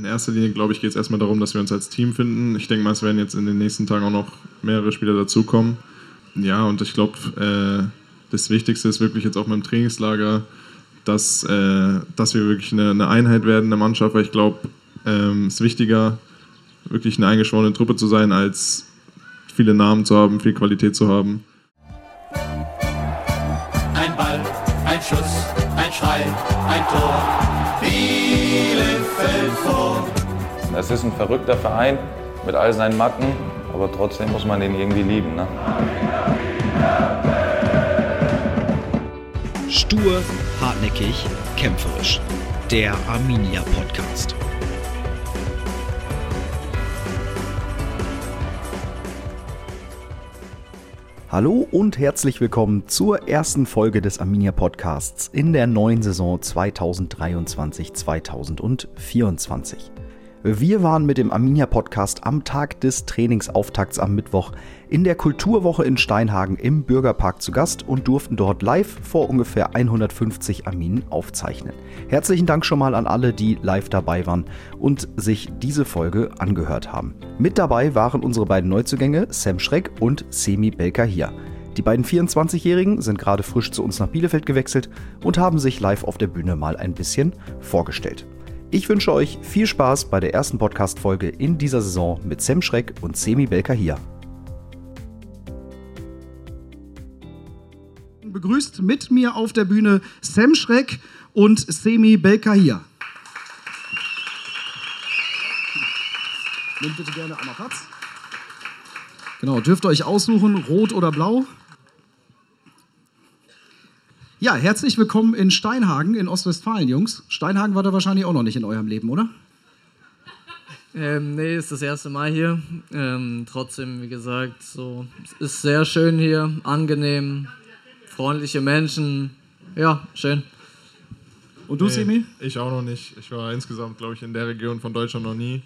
in erster Linie, glaube ich, geht es erstmal darum, dass wir uns als Team finden. Ich denke mal, es werden jetzt in den nächsten Tagen auch noch mehrere Spieler dazukommen. Ja, und ich glaube, äh, das Wichtigste ist wirklich jetzt auch mit dem Trainingslager, dass, äh, dass wir wirklich eine, eine, Einheit werden in der Mannschaft, weil ich glaube, ähm, es ist wichtiger, wirklich eine eingeschworene Truppe zu sein, als viele Namen zu haben, viel Qualität zu haben. Ein Ball, ein Schuss, ein Schrei, ein Tor. Bielefeld vor. Es ist ein verrückter Verein mit all seinen Macken, aber trotzdem muss man den irgendwie lieben. Ne? Stur, hartnäckig, kämpferisch. Der Arminia Podcast. Hallo und herzlich willkommen zur ersten Folge des Arminia Podcasts in der neuen Saison 2023-2024. Wir waren mit dem Arminia Podcast am Tag des Trainingsauftakts am Mittwoch in der Kulturwoche in Steinhagen im Bürgerpark zu Gast und durften dort live vor ungefähr 150 Arminen aufzeichnen. Herzlichen Dank schon mal an alle, die live dabei waren und sich diese Folge angehört haben. Mit dabei waren unsere beiden Neuzugänge Sam Schreck und Semi Belka hier. Die beiden 24-Jährigen sind gerade frisch zu uns nach Bielefeld gewechselt und haben sich live auf der Bühne mal ein bisschen vorgestellt. Ich wünsche euch viel Spaß bei der ersten Podcast-Folge in dieser Saison mit Sam Schreck und Semi Belka hier. Begrüßt mit mir auf der Bühne Sam Schreck und Semi Belka hier. Nehmt bitte gerne einmal Platz. Genau, dürft ihr euch aussuchen, rot oder blau. Ja, herzlich willkommen in Steinhagen in Ostwestfalen, Jungs. Steinhagen war da wahrscheinlich auch noch nicht in eurem Leben, oder? Ähm, nee, ist das erste Mal hier. Ähm, trotzdem, wie gesagt, so es ist sehr schön hier, angenehm, freundliche Menschen. Ja, schön. Und du, nee, Semi? Ich auch noch nicht. Ich war insgesamt, glaube ich, in der Region von Deutschland noch nie.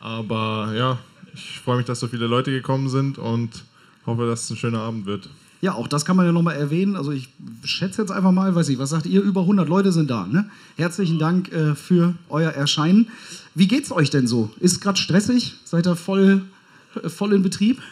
Aber ja, ich freue mich, dass so viele Leute gekommen sind und hoffe, dass es ein schöner Abend wird. Ja, auch das kann man ja nochmal erwähnen. Also ich schätze jetzt einfach mal, weiß ich, was sagt ihr? Über 100 Leute sind da. Ne? Herzlichen Dank äh, für euer Erscheinen. Wie geht's euch denn so? Ist gerade stressig? Seid ihr voll, äh, voll in Betrieb?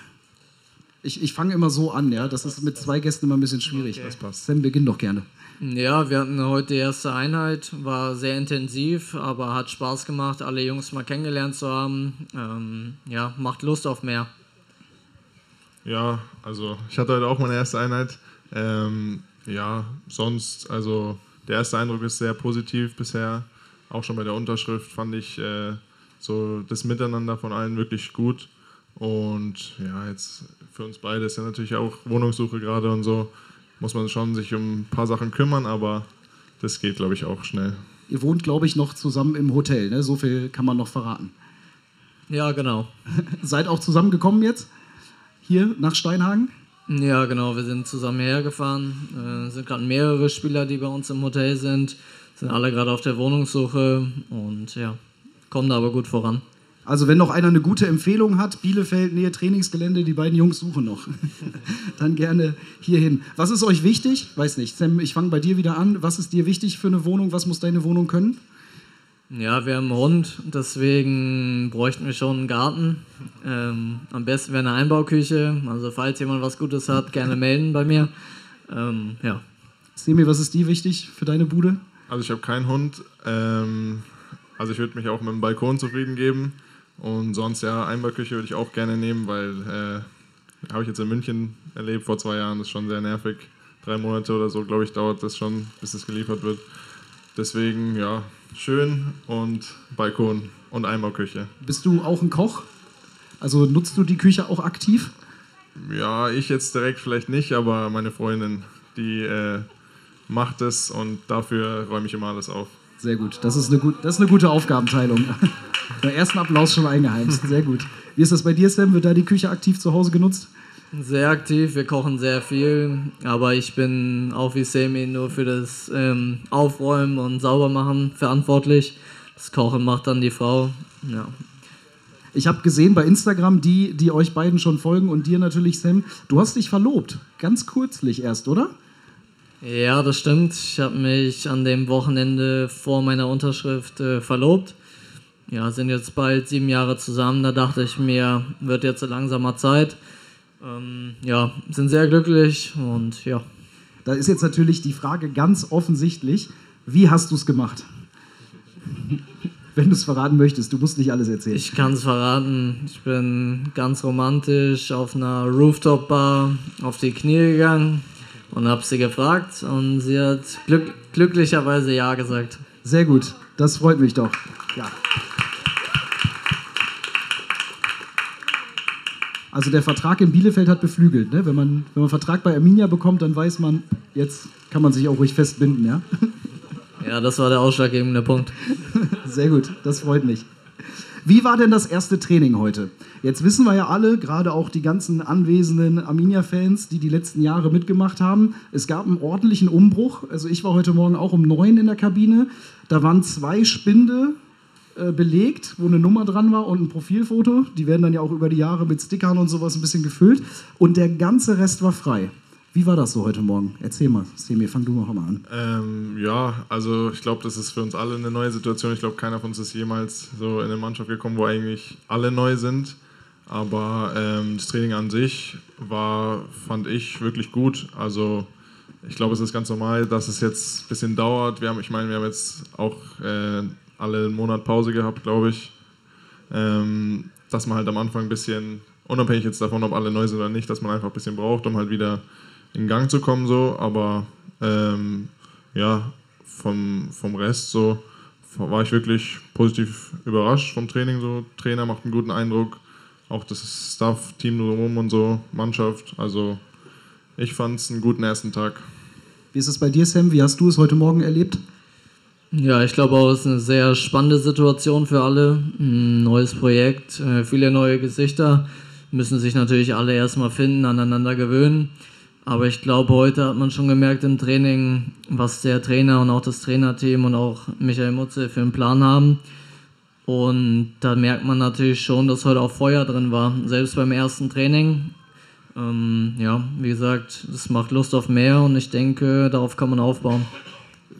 Ich, ich fange immer so an, ja. Das ist mit zwei Gästen immer ein bisschen schwierig. Okay. Das passt. Sam, beginn doch gerne. Ja, wir hatten heute die erste Einheit, war sehr intensiv, aber hat Spaß gemacht, alle Jungs mal kennengelernt zu haben. Ähm, ja, macht Lust auf mehr. Ja, also ich hatte heute auch meine erste Einheit. Ähm, ja, sonst, also der erste Eindruck ist sehr positiv bisher. Auch schon bei der Unterschrift fand ich äh, so das Miteinander von allen wirklich gut. Und ja, jetzt für uns beide ist ja natürlich auch Wohnungssuche gerade und so. Muss man schon sich um ein paar Sachen kümmern, aber das geht, glaube ich, auch schnell. Ihr wohnt, glaube ich, noch zusammen im Hotel, ne? So viel kann man noch verraten. Ja, genau. Seid auch zusammengekommen jetzt? Hier nach Steinhagen? Ja, genau. Wir sind zusammen hergefahren. Es äh, sind gerade mehrere Spieler, die bei uns im Hotel sind. Sind alle gerade auf der Wohnungssuche und ja, kommen da aber gut voran. Also wenn noch einer eine gute Empfehlung hat, Bielefeld, Nähe Trainingsgelände, die beiden Jungs suchen noch. Dann gerne hierhin. Was ist euch wichtig? Weiß nicht. Sam, ich fange bei dir wieder an. Was ist dir wichtig für eine Wohnung? Was muss deine Wohnung können? Ja, wir haben einen Hund, deswegen bräuchten wir schon einen Garten. Ähm, am besten wäre eine Einbauküche. Also falls jemand was Gutes hat, gerne melden bei mir. Ähm, ja. Semi, was ist dir wichtig für deine Bude? Also ich habe keinen Hund. Ähm, also ich würde mich auch mit dem Balkon zufrieden geben. Und sonst ja, Einbauküche würde ich auch gerne nehmen, weil äh, habe ich jetzt in München erlebt vor zwei Jahren. Das ist schon sehr nervig. Drei Monate oder so, glaube ich, dauert das schon, bis es geliefert wird. Deswegen, ja, schön und Balkon und Eimerküche. Bist du auch ein Koch? Also nutzt du die Küche auch aktiv? Ja, ich jetzt direkt vielleicht nicht, aber meine Freundin, die äh, macht es und dafür räume ich immer alles auf. Sehr gut, das ist eine, gut, das ist eine gute Aufgabenteilung. Der ersten Applaus schon eingeheimst, sehr gut. Wie ist das bei dir, Sam? Wird da die Küche aktiv zu Hause genutzt? Sehr aktiv, wir kochen sehr viel, aber ich bin auch wie Semi nur für das ähm, Aufräumen und Saubermachen verantwortlich. Das Kochen macht dann die Frau. Ja. Ich habe gesehen bei Instagram, die, die euch beiden schon folgen und dir natürlich, Sam, du hast dich verlobt. Ganz kürzlich erst, oder? Ja, das stimmt. Ich habe mich an dem Wochenende vor meiner Unterschrift äh, verlobt. ja, sind jetzt bald sieben Jahre zusammen. Da dachte ich mir, wird jetzt langsamer Zeit. Ähm, ja, sind sehr glücklich und ja. Da ist jetzt natürlich die Frage ganz offensichtlich, wie hast du es gemacht? Wenn du es verraten möchtest, du musst nicht alles erzählen. Ich kann es verraten. Ich bin ganz romantisch auf einer Rooftop-Bar auf die Knie gegangen und habe sie gefragt und sie hat glück glücklicherweise Ja gesagt. Sehr gut, das freut mich doch. Ja. Also der Vertrag in Bielefeld hat beflügelt. Ne? Wenn, man, wenn man einen Vertrag bei Arminia bekommt, dann weiß man, jetzt kann man sich auch ruhig festbinden. Ja, ja das war der ausschlaggebende Punkt. Sehr gut, das freut mich. Wie war denn das erste Training heute? Jetzt wissen wir ja alle, gerade auch die ganzen anwesenden Arminia-Fans, die die letzten Jahre mitgemacht haben, es gab einen ordentlichen Umbruch. Also ich war heute Morgen auch um neun in der Kabine. Da waren zwei Spinde belegt, wo eine Nummer dran war und ein Profilfoto. Die werden dann ja auch über die Jahre mit Stickern und sowas ein bisschen gefüllt. Und der ganze Rest war frei. Wie war das so heute Morgen? Erzähl mal, Semir, fang du noch mal an. Ähm, ja, also ich glaube, das ist für uns alle eine neue Situation. Ich glaube, keiner von uns ist jemals so in eine Mannschaft gekommen, wo eigentlich alle neu sind. Aber ähm, das Training an sich war, fand ich, wirklich gut. Also ich glaube, es ist ganz normal, dass es jetzt ein bisschen dauert. Wir haben, ich meine, wir haben jetzt auch äh, alle einen Monat Pause gehabt, glaube ich. Ähm, dass man halt am Anfang ein bisschen, unabhängig jetzt davon, ob alle neu sind oder nicht, dass man einfach ein bisschen braucht, um halt wieder in Gang zu kommen, so, aber ähm, ja, vom, vom Rest so war ich wirklich positiv überrascht vom Training. So. Trainer macht einen guten Eindruck, auch das Staff, Team drumherum und so, Mannschaft. Also ich fand es einen guten ersten Tag. Wie ist es bei dir, Sam? Wie hast du es heute Morgen erlebt? Ja, ich glaube auch, es ist eine sehr spannende Situation für alle. Ein neues Projekt, äh, viele neue Gesichter, müssen sich natürlich alle erstmal finden, aneinander gewöhnen. Aber ich glaube, heute hat man schon gemerkt im Training, was der Trainer und auch das Trainerteam und auch Michael Mutze für einen Plan haben. Und da merkt man natürlich schon, dass heute auch Feuer drin war. Selbst beim ersten Training. Ähm, ja, wie gesagt, das macht Lust auf mehr und ich denke, darauf kann man aufbauen.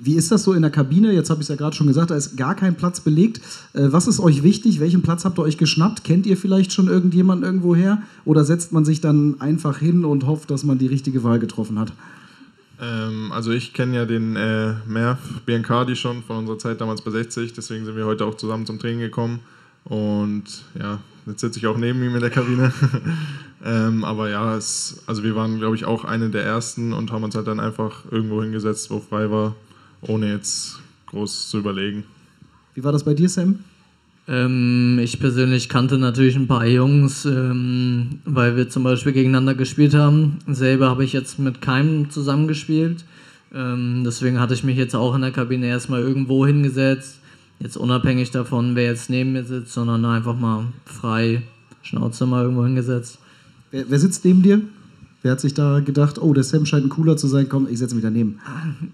Wie ist das so in der Kabine? Jetzt habe ich es ja gerade schon gesagt, da ist gar kein Platz belegt. Äh, was ist euch wichtig? Welchen Platz habt ihr euch geschnappt? Kennt ihr vielleicht schon irgendjemanden irgendwoher? Oder setzt man sich dann einfach hin und hofft, dass man die richtige Wahl getroffen hat? Ähm, also ich kenne ja den äh, Merv Biancardi schon von unserer Zeit damals bei 60, deswegen sind wir heute auch zusammen zum Training gekommen. Und ja, jetzt sitze ich auch neben ihm in der Kabine. ähm, aber ja, es, also wir waren, glaube ich, auch eine der ersten und haben uns halt dann einfach irgendwo hingesetzt, wo frei war ohne jetzt groß zu überlegen. Wie war das bei dir, Sam? Ähm, ich persönlich kannte natürlich ein paar Jungs, ähm, weil wir zum Beispiel gegeneinander gespielt haben. Selber habe ich jetzt mit keinem zusammengespielt. Ähm, deswegen hatte ich mich jetzt auch in der Kabine erstmal irgendwo hingesetzt. Jetzt unabhängig davon, wer jetzt neben mir sitzt, sondern einfach mal frei Schnauze mal irgendwo hingesetzt. Wer, wer sitzt neben dir? Wer hat sich da gedacht, oh, der Sam scheint ein cooler zu sein, komm, ich setze mich daneben?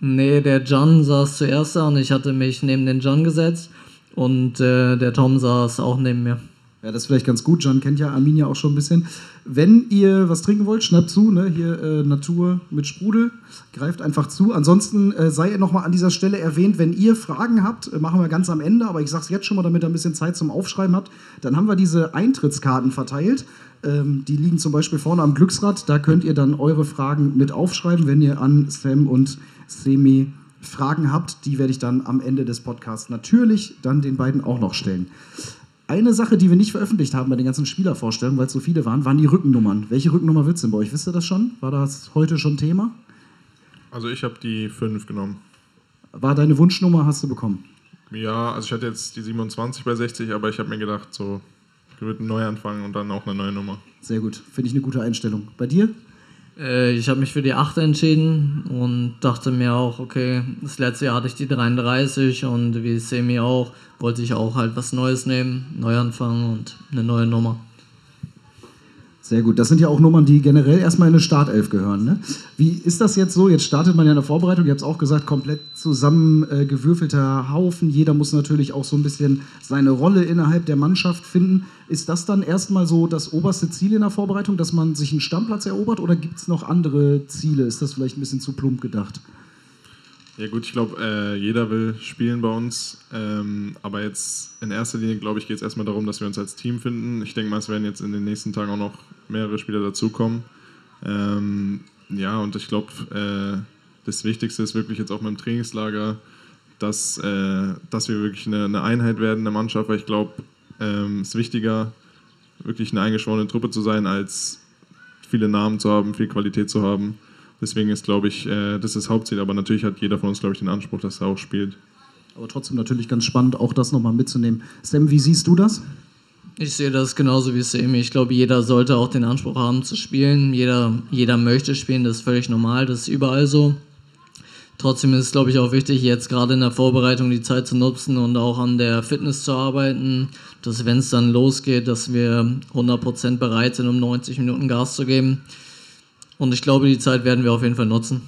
Nee, der John saß zuerst da und ich hatte mich neben den John gesetzt und äh, der Tom saß auch neben mir. Ja, das ist vielleicht ganz gut. John kennt ja Arminia auch schon ein bisschen. Wenn ihr was trinken wollt, schnappt zu. Ne? Hier äh, Natur mit Sprudel. Greift einfach zu. Ansonsten äh, sei nochmal an dieser Stelle erwähnt, wenn ihr Fragen habt, äh, machen wir ganz am Ende. Aber ich sage es jetzt schon mal, damit ihr ein bisschen Zeit zum Aufschreiben habt. Dann haben wir diese Eintrittskarten verteilt. Ähm, die liegen zum Beispiel vorne am Glücksrad. Da könnt ihr dann eure Fragen mit aufschreiben, wenn ihr an Sam und Semi Fragen habt. Die werde ich dann am Ende des Podcasts natürlich dann den beiden auch noch stellen. Eine Sache, die wir nicht veröffentlicht haben bei den ganzen Spielervorstellungen, weil es so viele waren, waren die Rückennummern. Welche Rückennummer wird es denn bei euch? Wisst ihr das schon? War das heute schon Thema? Also ich habe die 5 genommen. War deine Wunschnummer, hast du bekommen? Ja, also ich hatte jetzt die 27 bei 60, aber ich habe mir gedacht, so, ich würde neu anfangen und dann auch eine neue Nummer. Sehr gut, finde ich eine gute Einstellung. Bei dir? Äh, ich habe mich für die 8 entschieden und dachte mir auch, okay, das letzte Jahr hatte ich die 33 und wie Semi auch, wollte ich auch halt was Neues nehmen, neu anfangen und eine neue Nummer. Sehr gut. Das sind ja auch Nummern, die generell erstmal in eine Startelf gehören. Ne? Wie ist das jetzt so? Jetzt startet man ja in der Vorbereitung, ihr habt es auch gesagt, komplett zusammengewürfelter äh, Haufen. Jeder muss natürlich auch so ein bisschen seine Rolle innerhalb der Mannschaft finden. Ist das dann erstmal so das oberste Ziel in der Vorbereitung, dass man sich einen Stammplatz erobert oder gibt es noch andere Ziele? Ist das vielleicht ein bisschen zu plump gedacht? Ja gut, ich glaube, äh, jeder will spielen bei uns. Ähm, aber jetzt in erster Linie, glaube ich, geht es erstmal darum, dass wir uns als Team finden. Ich denke mal, es werden jetzt in den nächsten Tagen auch noch mehrere Spieler dazukommen. Ähm, ja, und ich glaube, äh, das Wichtigste ist wirklich jetzt auch mit dem Trainingslager, dass, äh, dass wir wirklich eine, eine Einheit werden in der Mannschaft, weil ich glaube, ähm, es ist wichtiger, wirklich eine eingeschworene Truppe zu sein, als viele Namen zu haben, viel Qualität zu haben. Deswegen ist, glaube ich, äh, das ist das Hauptziel. Aber natürlich hat jeder von uns, glaube ich, den Anspruch, dass er auch spielt. Aber trotzdem natürlich ganz spannend, auch das nochmal mitzunehmen. Sam, wie siehst du das? Ich sehe das genauso wie Semi. Ich glaube, jeder sollte auch den Anspruch haben zu spielen. Jeder, jeder möchte spielen, das ist völlig normal, das ist überall so. Trotzdem ist es, glaube ich, auch wichtig, jetzt gerade in der Vorbereitung die Zeit zu nutzen und auch an der Fitness zu arbeiten, dass wenn es dann losgeht, dass wir 100% bereit sind, um 90 Minuten Gas zu geben. Und ich glaube, die Zeit werden wir auf jeden Fall nutzen.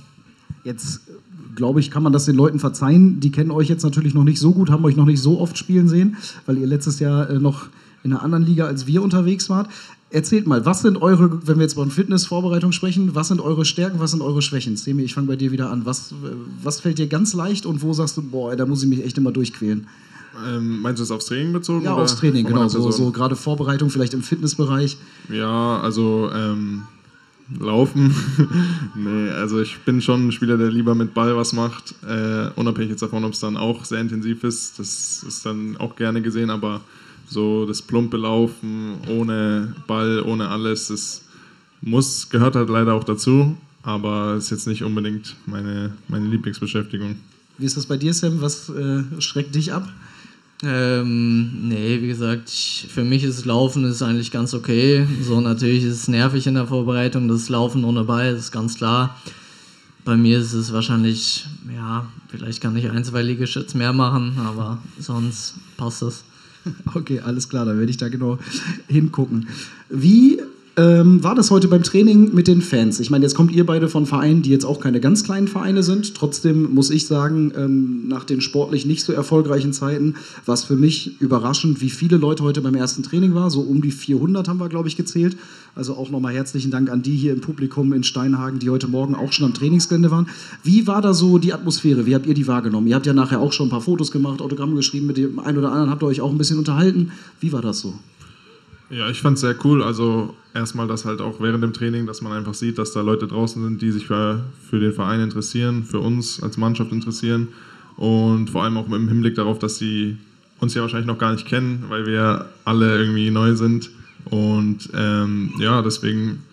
Jetzt glaube ich, kann man das den Leuten verzeihen. Die kennen euch jetzt natürlich noch nicht so gut, haben euch noch nicht so oft spielen sehen, weil ihr letztes Jahr äh, noch in einer anderen Liga als wir unterwegs wart. Erzählt mal, was sind eure, wenn wir jetzt von Fitnessvorbereitung sprechen, was sind eure Stärken, was sind eure Schwächen? Semi, ich fange bei dir wieder an. Was, was fällt dir ganz leicht und wo sagst du, boah, da muss ich mich echt immer durchquälen? Ähm, meinst du das aufs Training bezogen? Ja, aufs Training, genau. So, so gerade Vorbereitung, vielleicht im Fitnessbereich. Ja, also ähm, laufen. nee, also ich bin schon ein Spieler, der lieber mit Ball was macht, äh, unabhängig jetzt davon, ob es dann auch sehr intensiv ist. Das ist dann auch gerne gesehen, aber so das plumpe Laufen ohne Ball, ohne alles, das muss, gehört halt leider auch dazu, aber ist jetzt nicht unbedingt meine, meine Lieblingsbeschäftigung. Wie ist das bei dir, Sam? Was äh, schreckt dich ab? Ähm, nee, wie gesagt, ich, für mich ist Laufen ist eigentlich ganz okay. So natürlich ist es nervig in der Vorbereitung, das Laufen ohne Ball, das ist ganz klar. Bei mir ist es wahrscheinlich, ja, vielleicht kann ich ein, zwei Liegestütz mehr machen, aber sonst passt es. Okay, alles klar, dann werde ich da genau hingucken. Wie ähm, war das heute beim Training mit den Fans? Ich meine, jetzt kommt ihr beide von Vereinen, die jetzt auch keine ganz kleinen Vereine sind. Trotzdem muss ich sagen, ähm, nach den sportlich nicht so erfolgreichen Zeiten war es für mich überraschend, wie viele Leute heute beim ersten Training waren. So um die 400 haben wir, glaube ich, gezählt. Also auch nochmal herzlichen Dank an die hier im Publikum in Steinhagen, die heute Morgen auch schon am Trainingsgelände waren. Wie war da so die Atmosphäre? Wie habt ihr die wahrgenommen? Ihr habt ja nachher auch schon ein paar Fotos gemacht, Autogramme geschrieben, mit dem einen oder anderen habt ihr euch auch ein bisschen unterhalten. Wie war das so? Ja, ich fand es sehr cool. Also erstmal, dass halt auch während dem Training, dass man einfach sieht, dass da Leute draußen sind, die sich für, für den Verein interessieren, für uns als Mannschaft interessieren und vor allem auch im Hinblick darauf, dass sie uns ja wahrscheinlich noch gar nicht kennen, weil wir alle irgendwie neu sind. Und ähm, ja, deswegen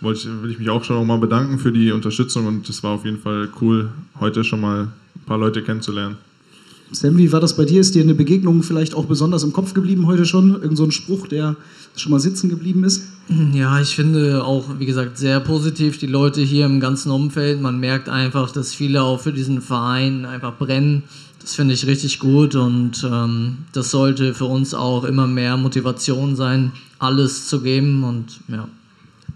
wollte ich, will ich mich auch schon nochmal bedanken für die Unterstützung und es war auf jeden Fall cool, heute schon mal ein paar Leute kennenzulernen. Sam, wie war das bei dir? Ist dir eine Begegnung vielleicht auch besonders im Kopf geblieben heute schon? Irgend so ein Spruch, der schon mal sitzen geblieben ist? Ja, ich finde auch, wie gesagt, sehr positiv die Leute hier im ganzen Umfeld. Man merkt einfach, dass viele auch für diesen Verein einfach brennen. Das finde ich richtig gut und ähm, das sollte für uns auch immer mehr Motivation sein, alles zu geben und ja.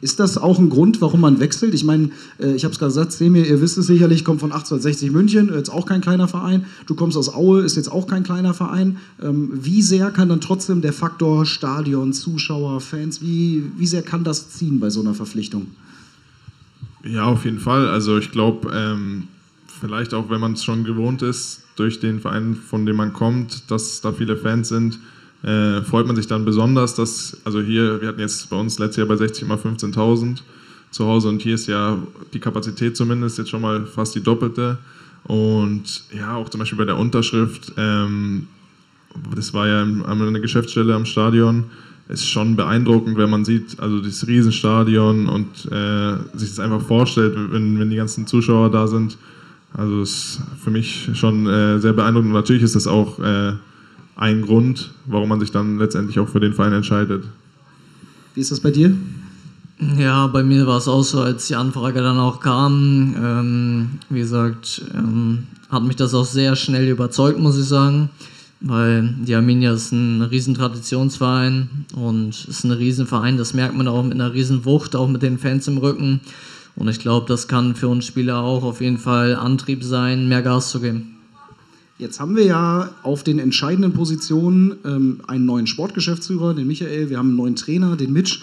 Ist das auch ein Grund, warum man wechselt? Ich meine, äh, ich habe es gerade gesagt, Semir, ihr wisst es sicherlich, kommt von 1860 München, jetzt auch kein kleiner Verein. Du kommst aus Aue, ist jetzt auch kein kleiner Verein. Ähm, Wie sehr kann dann trotzdem der Faktor Stadion, Zuschauer, Fans, wie, wie sehr kann das ziehen bei so einer Verpflichtung? Ja, auf jeden Fall. Also ich glaube, ähm, vielleicht auch, wenn man es schon gewohnt ist, durch den Verein, von dem man kommt, dass da viele Fans sind, äh, freut man sich dann besonders, dass, also hier, wir hatten jetzt bei uns letztes Jahr bei 60 mal 15.000 zu Hause und hier ist ja die Kapazität zumindest jetzt schon mal fast die doppelte. Und ja, auch zum Beispiel bei der Unterschrift, ähm, das war ja an einer Geschäftsstelle am Stadion, ist schon beeindruckend, wenn man sieht, also dieses Riesenstadion und äh, sich das einfach vorstellt, wenn, wenn die ganzen Zuschauer da sind. Also ist für mich schon äh, sehr beeindruckend. Natürlich ist das auch äh, ein Grund, warum man sich dann letztendlich auch für den Verein entscheidet. Wie ist das bei dir? Ja, bei mir war es auch so, als die Anfrage dann auch kam. Ähm, wie gesagt, ähm, hat mich das auch sehr schnell überzeugt, muss ich sagen. Weil die Arminia ist ein riesen Traditionsverein und ist ein Riesenverein. Das merkt man auch mit einer riesen Wucht, auch mit den Fans im Rücken. Und ich glaube, das kann für uns Spieler auch auf jeden Fall Antrieb sein, mehr Gas zu geben. Jetzt haben wir ja auf den entscheidenden Positionen ähm, einen neuen Sportgeschäftsführer, den Michael, wir haben einen neuen Trainer, den Mitch.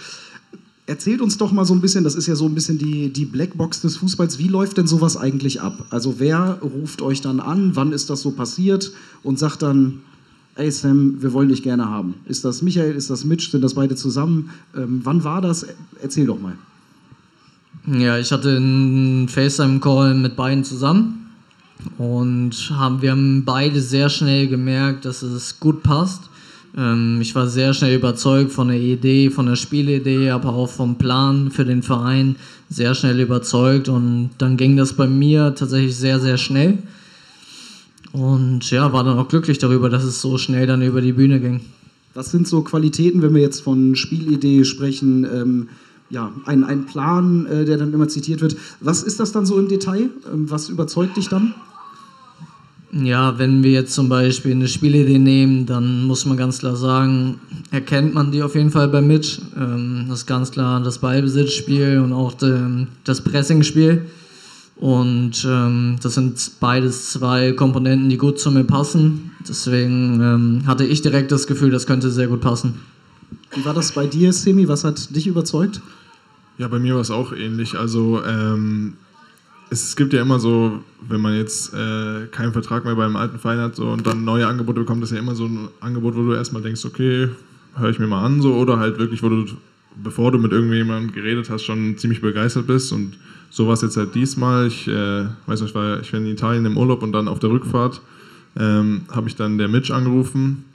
Erzählt uns doch mal so ein bisschen, das ist ja so ein bisschen die, die Blackbox des Fußballs. Wie läuft denn sowas eigentlich ab? Also wer ruft euch dann an? Wann ist das so passiert? Und sagt dann, ey Sam, wir wollen dich gerne haben. Ist das Michael, ist das Mitch, sind das beide zusammen? Ähm, wann war das? Erzähl doch mal. Ja, ich hatte einen FaceTime-Call mit beiden zusammen und haben, wir haben beide sehr schnell gemerkt, dass es gut passt. Ähm, ich war sehr schnell überzeugt von der Idee, von der Spielidee, aber auch vom Plan für den Verein sehr schnell überzeugt und dann ging das bei mir tatsächlich sehr, sehr schnell. Und ja, war dann auch glücklich darüber, dass es so schnell dann über die Bühne ging. Was sind so Qualitäten, wenn wir jetzt von Spielidee sprechen? Ähm, ja, ein, ein Plan, äh, der dann immer zitiert wird. Was ist das dann so im Detail? Ähm, was überzeugt dich dann? Ja, wenn wir jetzt zum Beispiel eine Spielidee nehmen, dann muss man ganz klar sagen, erkennt man die auf jeden Fall bei Mitch. Ähm, das ist ganz klar das Ballbesitzspiel und auch de, das Pressingspiel. Und ähm, das sind beides zwei Komponenten, die gut zu mir passen. Deswegen ähm, hatte ich direkt das Gefühl, das könnte sehr gut passen. Wie war das bei dir, Semi? Was hat dich überzeugt? Ja, bei mir war es auch ähnlich. Also ähm, es gibt ja immer so, wenn man jetzt äh, keinen Vertrag mehr beim alten Verein hat so, und dann neue Angebote bekommt, das ist ja immer so ein Angebot, wo du erstmal denkst, okay, höre ich mir mal an, so, oder halt wirklich, wo du, bevor du mit irgendjemandem geredet hast, schon ziemlich begeistert bist. Und so war es jetzt halt diesmal. Ich äh, weiß nicht, ich war, ich war in Italien im Urlaub und dann auf der Rückfahrt ähm, habe ich dann der Mitch angerufen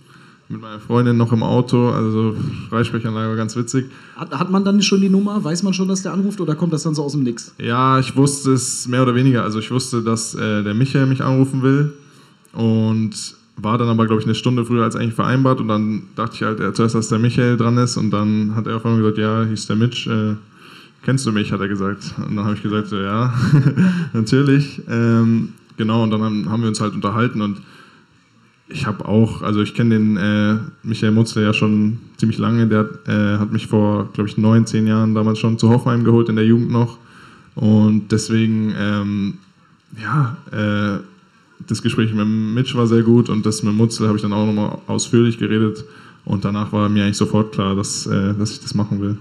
mit meiner Freundin noch im Auto, also Freisprechanlage war ganz witzig. Hat, hat, man dann schon die Nummer? Weiß man schon, dass der anruft oder kommt das dann so aus dem Nix? Ja, ich wusste es mehr oder weniger. Also ich wusste, dass äh, der Michael mich anrufen will und war dann aber, glaube ich, eine Stunde früher als eigentlich vereinbart und dann dachte ich halt zuerst, dass der Michael dran ist und dann hat er auf einmal gesagt, ja, hieß der Mitch, äh, kennst du mich, hat er gesagt. Und dann habe ich gesagt, so, ja, natürlich. Ähm, genau, und dann haben, haben wir uns halt unterhalten und ich habe auch, also ich kenne den äh, Michael Mutzler ja schon ziemlich lange. Der äh, hat mich vor, glaube ich, neun, zehn Jahren damals schon zu Hoffenheim geholt, in der Jugend noch. Und deswegen, ähm, ja, äh, das Gespräch mit Mitch war sehr gut und das mit Mutzler habe ich dann auch nochmal ausführlich geredet. Und danach war mir eigentlich sofort klar, dass, äh, dass ich das machen will.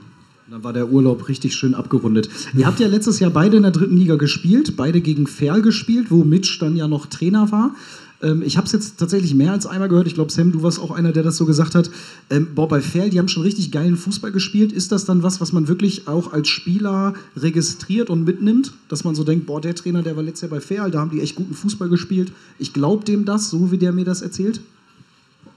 Dann war der Urlaub richtig schön abgerundet. Ihr habt ja letztes Jahr beide in der dritten Liga gespielt, beide gegen Ferl gespielt, wo Mitch dann ja noch Trainer war. Ähm, ich habe es jetzt tatsächlich mehr als einmal gehört. Ich glaube, Sam, du warst auch einer, der das so gesagt hat. Ähm, boah, bei Ferl, die haben schon richtig geilen Fußball gespielt. Ist das dann was, was man wirklich auch als Spieler registriert und mitnimmt? Dass man so denkt, boah, der Trainer, der war letztes Jahr bei Ferl, da haben die echt guten Fußball gespielt. Ich glaube dem das, so wie der mir das erzählt.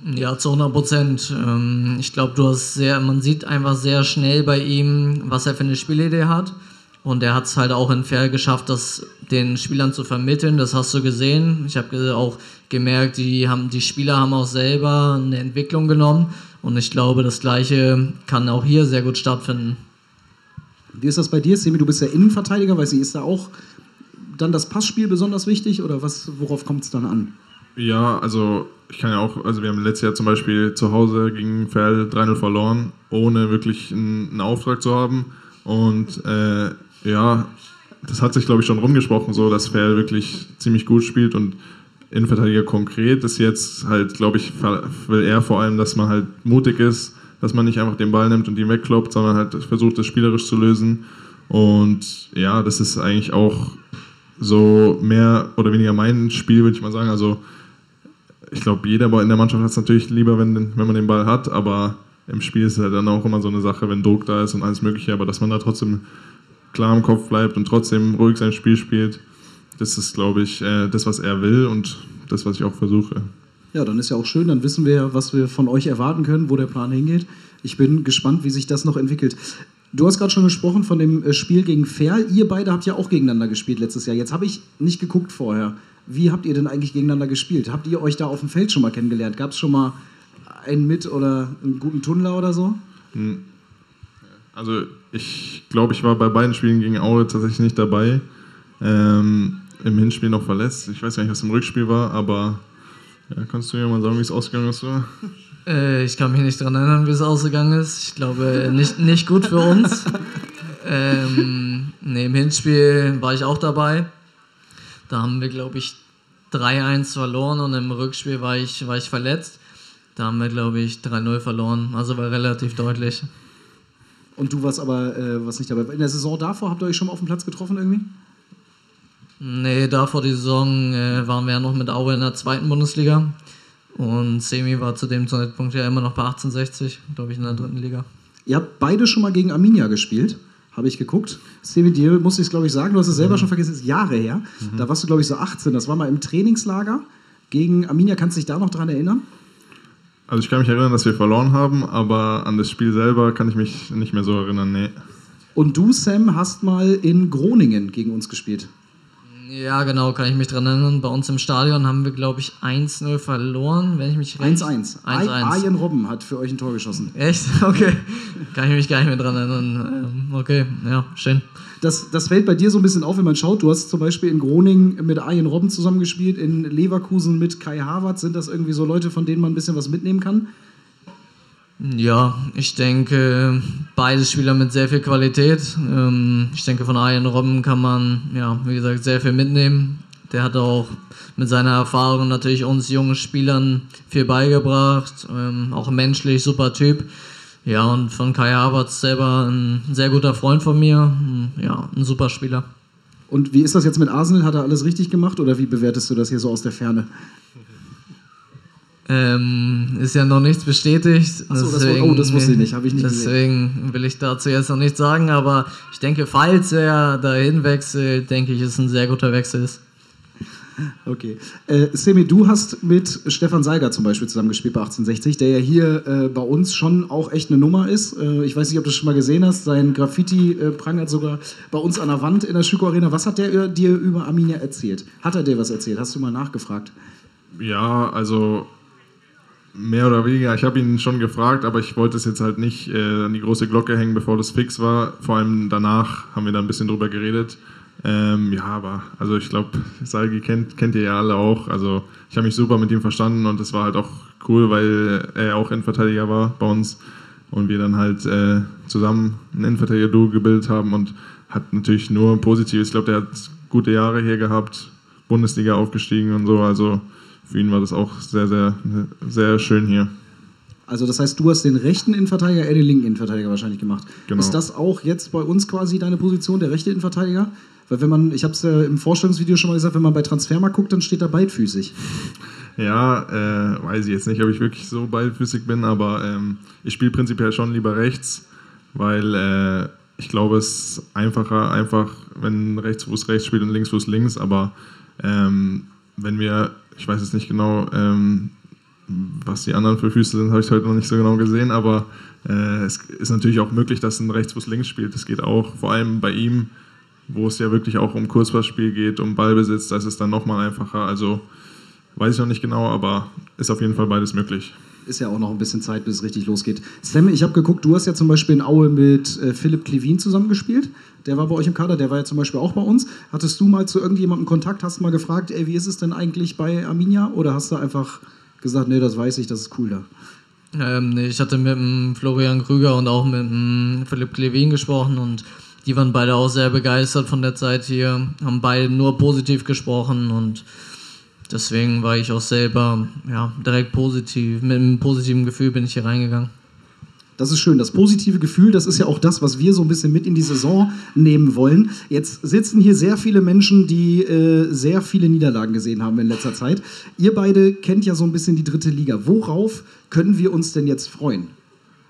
Ja, zu 100 Prozent. Ähm, ich glaube, du hast sehr, man sieht einfach sehr schnell bei ihm, was er für eine Spielidee hat. Und er hat es halt auch in Fair geschafft, das den Spielern zu vermitteln. Das hast du gesehen. Ich habe auch gemerkt, die, haben, die Spieler haben auch selber eine Entwicklung genommen. Und ich glaube, das Gleiche kann auch hier sehr gut stattfinden. Wie ist das bei dir, Semi? Du bist ja Innenverteidiger, weiß ich, ist da auch dann das Passspiel besonders wichtig oder was, worauf kommt es dann an? Ja, also ich kann ja auch, also wir haben letztes Jahr zum Beispiel zu Hause gegen Ferl 3-0 verloren, ohne wirklich einen, einen Auftrag zu haben. Und äh, ja, das hat sich, glaube ich, schon rumgesprochen, so, dass Ferl wirklich ziemlich gut spielt und Innenverteidiger konkret ist jetzt halt, glaube ich, will er vor allem, dass man halt mutig ist, dass man nicht einfach den Ball nimmt und ihn wegkloppt, sondern halt versucht, das spielerisch zu lösen. Und ja, das ist eigentlich auch so mehr oder weniger mein Spiel, würde ich mal sagen. Also ich glaube, jeder in der Mannschaft hat es natürlich lieber, wenn, wenn man den Ball hat, aber im Spiel ist es halt dann auch immer so eine Sache, wenn Druck da ist und alles Mögliche, aber dass man da trotzdem klar im Kopf bleibt und trotzdem ruhig sein Spiel spielt. Das ist, glaube ich, äh, das, was er will und das, was ich auch versuche. Ja, dann ist ja auch schön, dann wissen wir was wir von euch erwarten können, wo der Plan hingeht. Ich bin gespannt, wie sich das noch entwickelt. Du hast gerade schon gesprochen von dem äh, Spiel gegen Ferl. Ihr beide habt ja auch gegeneinander gespielt letztes Jahr. Jetzt habe ich nicht geguckt vorher. Wie habt ihr denn eigentlich gegeneinander gespielt? Habt ihr euch da auf dem Feld schon mal kennengelernt? Gab es schon mal einen mit oder einen guten Tunnler oder so? Hm. Also ich glaube, ich war bei beiden Spielen gegen Aue tatsächlich nicht dabei. Ähm, Im Hinspiel noch verletzt. Ich weiß gar nicht, was im Rückspiel war, aber ja, kannst du mir mal sagen, wie es ausgegangen ist? Äh, ich kann mich nicht daran erinnern, wie es ausgegangen ist. Ich glaube, nicht, nicht gut für uns. ähm, nee, Im Hinspiel war ich auch dabei. Da haben wir, glaube ich, 3-1 verloren und im Rückspiel war ich, war ich verletzt. Da haben wir, glaube ich, 3-0 verloren. Also war relativ deutlich. Und du warst aber äh, was nicht dabei. In der Saison davor habt ihr euch schon mal auf dem Platz getroffen irgendwie? Nee, davor die Saison äh, waren wir ja noch mit Aue in der zweiten Bundesliga. Und Semi war zu dem Zeitpunkt ja immer noch bei 1860, glaube ich, in der dritten Liga. Ihr habt beide schon mal gegen Arminia gespielt, habe ich geguckt. Semi, dir muss ich es, glaube ich, sagen, du hast es selber schon vergessen, ist Jahre her. Da warst du, glaube ich, so 18. Das war mal im Trainingslager gegen Arminia. Kannst du dich da noch dran erinnern? Also ich kann mich erinnern, dass wir verloren haben, aber an das Spiel selber kann ich mich nicht mehr so erinnern, nee. Und du, Sam, hast mal in Groningen gegen uns gespielt. Ja, genau, kann ich mich dran erinnern. Bei uns im Stadion haben wir, glaube ich, 1-0 verloren, wenn ich mich recht... 1-1. 1-1. Arjen Robben hat für euch ein Tor geschossen. Echt? Okay. Kann ich mich gar nicht mehr dran erinnern. Ähm, Okay, ja, schön. Das, das fällt bei dir so ein bisschen auf, wenn man schaut. Du hast zum Beispiel in Groningen mit Arjen Robben zusammengespielt, in Leverkusen mit Kai Havertz. Sind das irgendwie so Leute, von denen man ein bisschen was mitnehmen kann? Ja, ich denke, beide Spieler mit sehr viel Qualität. Ähm, ich denke, von Arjen Robben kann man, ja, wie gesagt, sehr viel mitnehmen. Der hat auch mit seiner Erfahrung natürlich uns jungen Spielern viel beigebracht. Ähm, auch menschlich, super Typ. Ja, und von Kai Havertz selber ein sehr guter Freund von mir. Ja, ein super Spieler. Und wie ist das jetzt mit Arsenal? Hat er alles richtig gemacht oder wie bewertest du das hier so aus der Ferne? Ähm, ist ja noch nichts bestätigt. Ach so, das war- oh, das wusste ich nicht, habe ich nicht gesehen. Deswegen will ich dazu jetzt noch nichts sagen, aber ich denke, falls er dahin wechselt, denke ich, ist ein sehr guter Wechsel ist. Okay. Äh, Semi, du hast mit Stefan Seiger zum Beispiel zusammengespielt bei 1860, der ja hier äh, bei uns schon auch echt eine Nummer ist. Äh, ich weiß nicht, ob du das schon mal gesehen hast. Sein Graffiti äh, prangert sogar bei uns an der Wand in der Schüko Arena. Was hat der äh, dir über Arminia erzählt? Hat er dir was erzählt? Hast du mal nachgefragt? Ja, also mehr oder weniger. Ich habe ihn schon gefragt, aber ich wollte es jetzt halt nicht äh, an die große Glocke hängen, bevor das fix war. Vor allem danach haben wir da ein bisschen drüber geredet. Ähm, ja, aber also ich glaube, Salgi kennt, kennt ihr ja alle auch. Also ich habe mich super mit ihm verstanden und das war halt auch cool, weil er auch Innenverteidiger war bei uns und wir dann halt äh, zusammen ein Innenverteidiger-Duo gebildet haben und hat natürlich nur Positives. Ich glaube, der hat gute Jahre hier gehabt, Bundesliga aufgestiegen und so. Also für ihn war das auch sehr, sehr, sehr schön hier. Also das heißt, du hast den rechten Innenverteidiger, er den linken Innenverteidiger wahrscheinlich gemacht. Genau. Ist das auch jetzt bei uns quasi deine Position, der rechte Innenverteidiger? Weil wenn man, ich habe es ja im Vorstellungsvideo schon mal gesagt, wenn man bei Transfermarkt guckt, dann steht er beidfüßig. Ja, äh, weiß ich jetzt nicht, ob ich wirklich so beidfüßig bin, aber ähm, ich spiele prinzipiell schon lieber rechts, weil äh, ich glaube, es ist einfacher, einfach, wenn Rechtsfuß rechts spielt und Linksfuß links, aber ähm, wenn wir, ich weiß jetzt nicht genau, ähm, was die anderen für Füße sind, habe ich heute noch nicht so genau gesehen, aber äh, es ist natürlich auch möglich, dass ein Rechtsfuß links spielt. Das geht auch, vor allem bei ihm, wo es ja wirklich auch um Kurzpassspiel geht, um Ballbesitz, da ist es dann nochmal einfacher. Also weiß ich noch nicht genau, aber ist auf jeden Fall beides möglich. Ist ja auch noch ein bisschen Zeit, bis es richtig losgeht. Sam, ich habe geguckt, du hast ja zum Beispiel in Aue mit äh, Philipp Klevin zusammengespielt. Der war bei euch im Kader, der war ja zum Beispiel auch bei uns. Hattest du mal zu irgendjemandem Kontakt, hast mal gefragt, ey, wie ist es denn eigentlich bei Arminia? Oder hast du einfach gesagt, nee, das weiß ich, das ist cool da? Ähm, ich hatte mit dem Florian Krüger und auch mit dem Philipp Klevin gesprochen und die waren beide auch sehr begeistert von der Zeit hier, haben beide nur positiv gesprochen und deswegen war ich auch selber ja, direkt positiv, mit einem positiven Gefühl bin ich hier reingegangen. Das ist schön. Das positive Gefühl, das ist ja auch das, was wir so ein bisschen mit in die Saison nehmen wollen. Jetzt sitzen hier sehr viele Menschen, die äh, sehr viele Niederlagen gesehen haben in letzter Zeit. Ihr beide kennt ja so ein bisschen die dritte Liga. Worauf können wir uns denn jetzt freuen?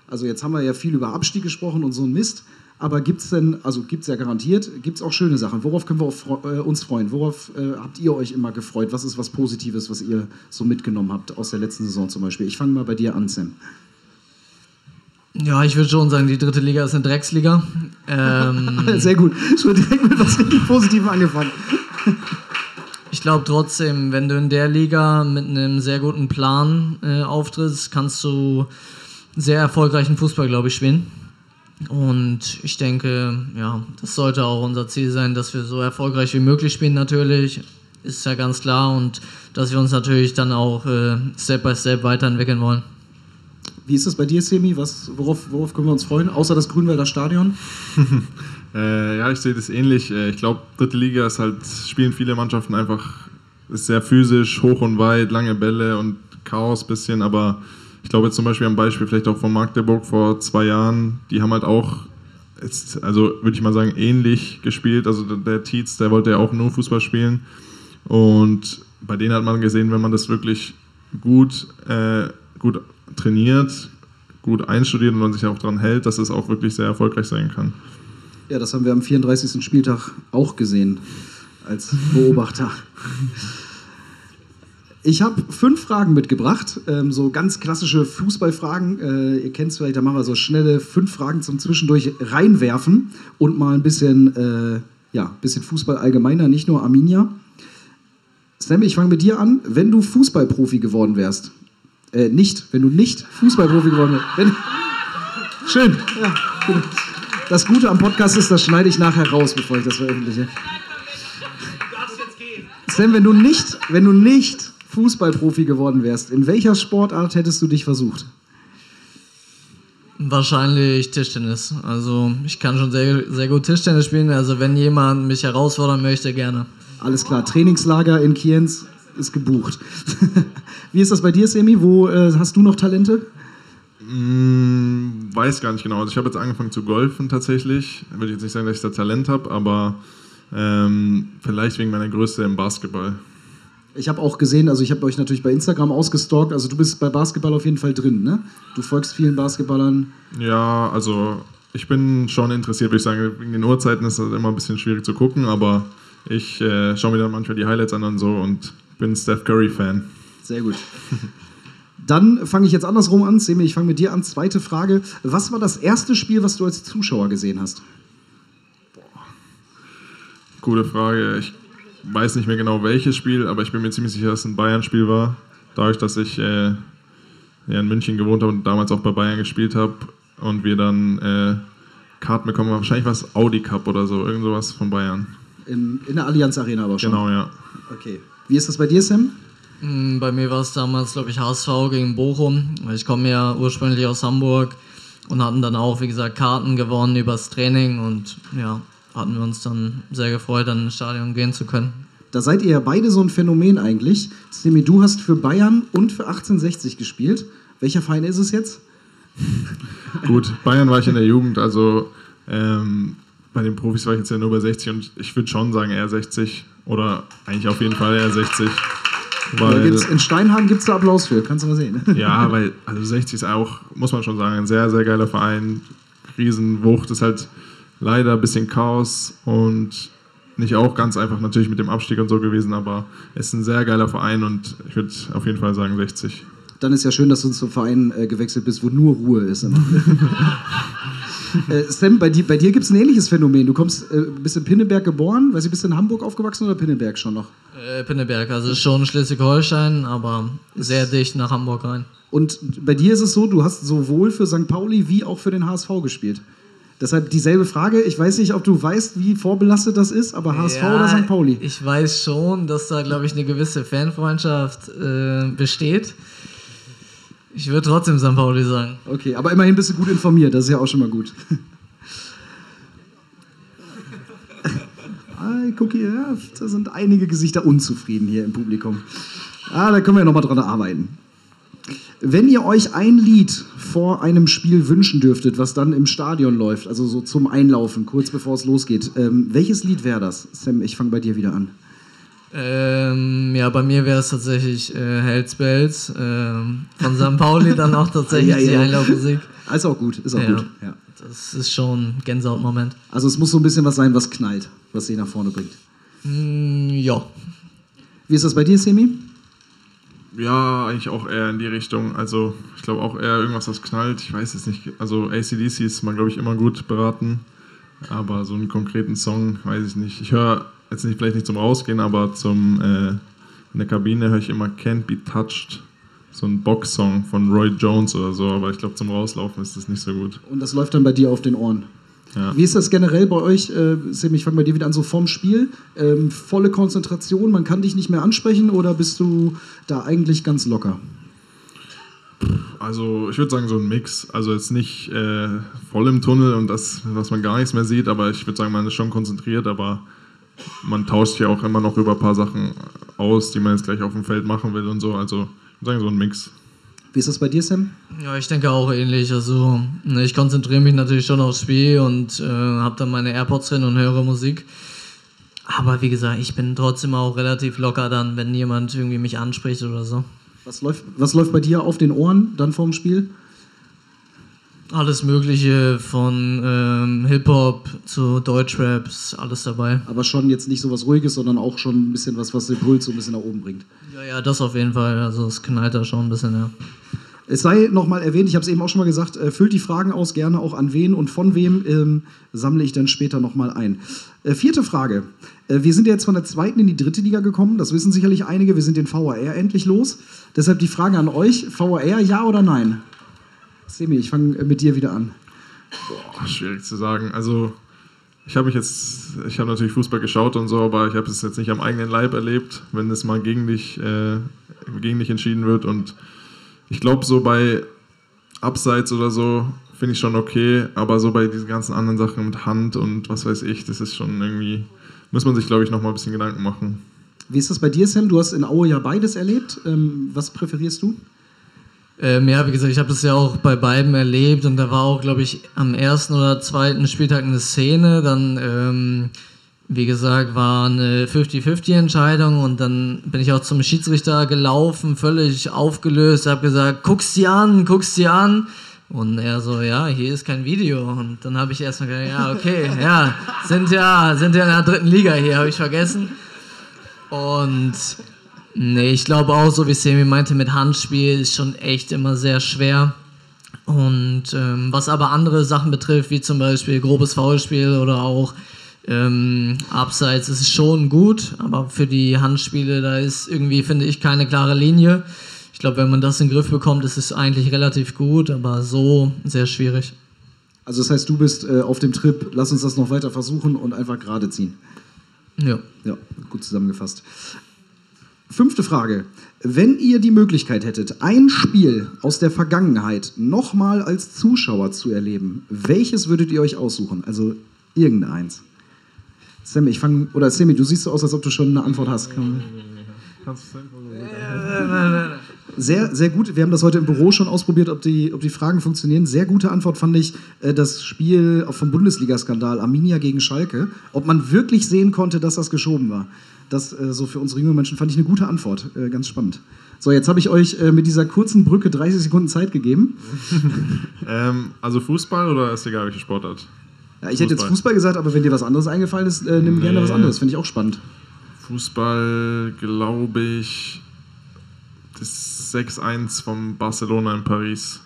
Also jetzt haben wir ja viel über Abstieg gesprochen und so ein Mist. Aber gibt es denn, also gibt es ja garantiert, gibt es auch schöne Sachen. Worauf können wir äh, uns freuen? Worauf äh, habt ihr euch immer gefreut? Was ist was Positives, was ihr so mitgenommen habt aus der letzten Saison zum Beispiel? Ich fange mal bei dir an, Sam. Ja, ich würde schon sagen, die dritte Liga ist eine Drecksliga. Ähm, Sehr gut. Schon direkt mit was richtig Positivem angefangen. Ich glaube trotzdem, wenn du in der Liga mit einem sehr guten Plan äh, auftrittst, kannst du sehr erfolgreichen Fußball, glaube ich, spielen. Und ich denke, ja, das sollte auch unser Ziel sein, dass wir so erfolgreich wie möglich spielen natürlich. Ist ja ganz klar. Und dass wir uns natürlich dann auch äh, Step by Step weiterentwickeln wollen. Wie ist es bei dir, Semi? Was, worauf, worauf können wir uns freuen? Außer das Grünwälder Stadion? Äh, ja, ich sehe das ähnlich. Äh, Ich glaube, dritte Liga ist halt, spielen viele Mannschaften einfach, ist sehr physisch, hoch und weit, lange Bälle und Chaos bisschen, aber ich glaube jetzt zum Beispiel am Beispiel vielleicht auch von Magdeburg vor zwei Jahren, die haben halt auch jetzt, also würde ich mal sagen, ähnlich gespielt. Also der, der Tietz, der wollte ja auch nur Fußball spielen. Und bei denen hat man gesehen, wenn man das wirklich gut, äh, gut trainiert, gut einstudiert und man sich auch daran hält, dass es auch wirklich sehr erfolgreich sein kann. Ja, das haben wir am 34. Spieltag auch gesehen als Beobachter. Ich habe fünf Fragen mitgebracht, ähm, so ganz klassische Fußballfragen. Äh, ihr kennt es vielleicht, da machen wir so schnelle fünf Fragen zum Zwischendurch reinwerfen und mal ein bisschen, äh, ja, bisschen Fußball allgemeiner, nicht nur Arminia. Sam, ich fange mit dir an. Wenn du Fußballprofi geworden wärst, äh, nicht, wenn du nicht Fußballprofi geworden wärst, wenn, schön, ja, gut. Das Gute am Podcast ist, das schneide ich nachher raus, bevor ich das veröffentliche. Sam, wenn du nicht, wenn du nicht Fußballprofi geworden wärst, in welcher Sportart hättest du dich versucht? Wahrscheinlich Tischtennis. Also ich kann schon sehr, sehr gut Tischtennis spielen. Also wenn jemand mich herausfordern möchte, gerne. Alles klar, Trainingslager in Kienz ist gebucht. Wie ist das bei dir, Semi? Wo äh, hast du noch Talente? Mm, weiß gar nicht genau. Also ich habe jetzt angefangen zu golfen tatsächlich. Würde ich jetzt nicht sagen, dass ich da Talent habe, aber ähm, vielleicht wegen meiner Größe im Basketball. Ich habe auch gesehen, also ich habe euch natürlich bei Instagram ausgestalkt, also du bist bei Basketball auf jeden Fall drin, ne? Du folgst vielen Basketballern. Ja, also ich bin schon interessiert, würde ich sagen. Wegen den Uhrzeiten ist das immer ein bisschen schwierig zu gucken, aber ich äh, schaue mir dann manchmal die Highlights an und so und bin Steph Curry-Fan. Sehr gut. Dann fange ich jetzt andersrum an. Semi, ich fange mit dir an. Zweite Frage. Was war das erste Spiel, was du als Zuschauer gesehen hast? Gute Frage. Ich weiß nicht mehr genau welches Spiel, aber ich bin mir ziemlich sicher, dass es ein Bayern-Spiel war. Dadurch, dass ich äh, ja, in München gewohnt habe und damals auch bei Bayern gespielt habe und wir dann äh, Karten bekommen haben. Wahrscheinlich war es Audi Cup oder so, irgend sowas von Bayern. In, in der Allianz Arena aber schon. Genau, ja. Okay. Wie ist das bei dir, Sam? Mm, Bei mir war es damals, glaube ich, HSV gegen Bochum. Ich komme ja ursprünglich aus Hamburg und hatten dann auch, wie gesagt, Karten gewonnen übers Training und ja, hatten wir uns dann sehr gefreut, dann ins Stadion gehen zu können. Da seid ihr ja beide so ein Phänomen eigentlich. Semi, du hast für Bayern und für 1860 gespielt. Welcher Verein ist es jetzt? Gut, Bayern war ich in der Jugend, also ähm, bei den Profis war ich jetzt ja nur bei 60 und ich würde schon sagen eher 60 oder eigentlich auf jeden Fall eher 60. Da Weil, gibt's, in Steinhagen gibt es da Applaus für, kannst du mal sehen. ja, weil also 60 ist auch, muss man schon sagen, ein sehr, sehr geiler Verein. Riesenwucht ist halt leider ein bisschen Chaos und nicht auch ganz einfach natürlich mit dem Abstieg und so gewesen, aber es ist ein sehr geiler Verein und ich würde auf jeden Fall sagen 60. Dann ist ja schön, dass du zum Verein äh, gewechselt bist, wo nur Ruhe ist. äh, Sam, bei dir, bei dir gibt es ein ähnliches Phänomen. Du kommst, äh, bist in Pinneberg geboren, weiß ich, bist du in Hamburg aufgewachsen oder Pinneberg schon noch? Äh, Pinneberg, also schon Schleswig-Holstein, aber sehr dicht nach Hamburg rein. Und bei dir ist es so, du hast sowohl für St. Pauli wie auch für den HSV gespielt. Deshalb dieselbe Frage. Ich weiß nicht, ob du weißt, wie vorbelastet das ist, aber HSV Ja, oder St. Pauli? Ich weiß schon, dass da, glaube ich, eine gewisse Fanfreundschaft äh, besteht. Ich würde trotzdem St. Pauli sagen. Okay, aber immerhin bist du gut informiert, das ist ja auch schon mal gut. ah, guck hier, ja, da sind einige Gesichter unzufrieden hier im Publikum. Ah, da können wir nochmal dran arbeiten. Wenn ihr euch ein Lied vor einem Spiel wünschen dürftet, was dann im Stadion läuft, also so zum Einlaufen, kurz bevor es losgeht, ähm, welches Lied wäre das? Sam, ich fange bei dir wieder an. Ähm, ja, bei mir wäre es tatsächlich äh, Hells Bells. Ähm, von St. Pauli dann auch tatsächlich Ja, ja. die Einlaufmusik. Ist auch gut, ist auch Ja. gut. Ja. Das ist schon ein Gänsehautmoment. Also es muss so ein bisschen was sein, was knallt, was sie nach vorne bringt. Mm, ja. Wie ist das bei dir, Semi? Ja, eigentlich auch eher in die Richtung. Also ich glaube auch eher irgendwas, was knallt. Ich weiß jetzt nicht. Also ACDC ist man, glaube ich, immer gut beraten. Aber so einen konkreten Song weiß ich nicht. Ich höre jetzt nicht vielleicht nicht zum Rausgehen, aber zum äh, in der Kabine höre ich immer Can't Be Touched. So ein Box-Song von Roy Jones oder so. Aber ich glaube zum Rauslaufen ist das nicht so gut. Und das läuft dann bei dir auf den Ohren. Ja. Wie ist das generell bei euch? Äh, Sim, ich fange bei dir wieder an, so vorm Spiel. Ähm, volle Konzentration, man kann dich nicht mehr ansprechen oder bist du da eigentlich ganz locker? Also ich würde sagen so ein Mix. Also jetzt nicht äh, voll im Tunnel und das, dass man gar nichts mehr sieht, aber ich würde sagen, man ist schon konzentriert, aber man tauscht ja auch immer noch über ein paar Sachen aus, die man jetzt gleich auf dem Feld machen will und so. Also ich würde sagen so ein Mix. Wie ist das bei dir, Sam? Ja, ich denke auch ähnlich. Also, ne, ich konzentriere mich natürlich schon aufs Spiel und äh, habe dann meine AirPods drin und höre Musik. Aber wie gesagt, ich bin trotzdem auch relativ locker dann, wenn jemand irgendwie mich anspricht oder so. Was läuft, was läuft bei dir auf den Ohren dann vorm Spiel? Alles Mögliche von ähm, Hip-Hop zu Deutschrap, ist alles dabei. Aber schon jetzt nicht so was Ruhiges, sondern auch schon ein bisschen was, was den Puls so ein bisschen nach oben bringt. Ja, ja, das auf jeden Fall. Also es knallt da schon ein bisschen, ja. Es sei nochmal erwähnt, ich habe es eben auch schon mal gesagt, äh, füllt die Fragen aus, gerne auch an wen und von wem ähm, sammle ich dann später nochmal ein. Äh, vierte Frage. Äh, wir sind jetzt von der zweiten in die dritte Liga gekommen, das wissen sicherlich einige, wir sind den VAR endlich los. Deshalb die Frage an euch, VAR ja oder nein? Semi, ich fange mit dir wieder an. Boah, schwierig zu sagen. Also ich habe mich jetzt, ich habe natürlich Fußball geschaut und so, aber ich habe es jetzt nicht am eigenen Leib erlebt, wenn es mal gegen dich, äh, gegen dich entschieden wird. Und ich glaube, so bei Abseits oder so finde ich schon okay, aber so bei diesen ganzen anderen Sachen mit Hand und was weiß ich, das ist schon irgendwie, muss man sich, glaube ich, noch mal ein bisschen Gedanken machen. Wie ist das bei dir, Sam? Du hast in Aue ja beides erlebt. Ähm, was präferierst du? Ähm, ja, wie gesagt, ich habe das ja auch bei beiden erlebt und da war auch, glaube ich, am ersten oder zweiten Spieltag eine Szene. Dann, ähm, wie gesagt, war eine 50-50-Entscheidung und dann bin ich auch zum Schiedsrichter gelaufen, völlig aufgelöst, habe gesagt, guck's dir an, guck's dir an. Und er so, ja, hier ist kein Video. Und dann habe ich erstmal gesagt, ja, okay, ja, sind ja, sind ja in der dritten Liga hier, habe ich vergessen. Und nee, ich glaube auch, so wie Semi meinte, mit Handspiel ist schon echt immer sehr schwer. Und ähm, was aber andere Sachen betrifft, wie zum Beispiel grobes Foulspiel oder auch ähm, Abseits, ist es schon gut, aber für die Handspiele, da ist irgendwie, finde ich, keine klare Linie. Ich glaube, wenn man das in den Griff bekommt, ist es eigentlich relativ gut, aber so sehr schwierig. Also das heißt, du bist äh, auf dem Trip, lass uns das noch weiter versuchen und einfach gerade ziehen. Ja. Ja, gut zusammengefasst. Fünfte Frage. Wenn ihr die Möglichkeit hättet, ein Spiel aus der Vergangenheit nochmal als Zuschauer zu erleben, welches würdet ihr euch aussuchen? Also irgendeins. Sammy, ich fange, oder Sammy, du siehst so aus, als ob du schon eine Antwort hast. Komm. Sehr, sehr gut. Wir haben das heute im Büro schon ausprobiert, ob die, ob die Fragen funktionieren. Sehr gute Antwort fand ich äh, das Spiel vom Bundesliga-Skandal Arminia gegen Schalke. Ob man wirklich sehen konnte, dass das geschoben war. Das äh, so für unsere jungen Menschen fand ich eine gute Antwort. Äh, ganz spannend. So, jetzt habe ich euch äh, mit dieser kurzen Brücke 30 Sekunden Zeit gegeben. Ähm, also Fußball oder ist egal welche Sportart? Ja, ich hätte jetzt Fußball. Fußball gesagt, aber wenn dir was anderes eingefallen ist, äh, nimm gerne Nee. was anderes. Finde ich auch spannend. Fußball, glaube ich, das 6-1 vom Barcelona in Paris.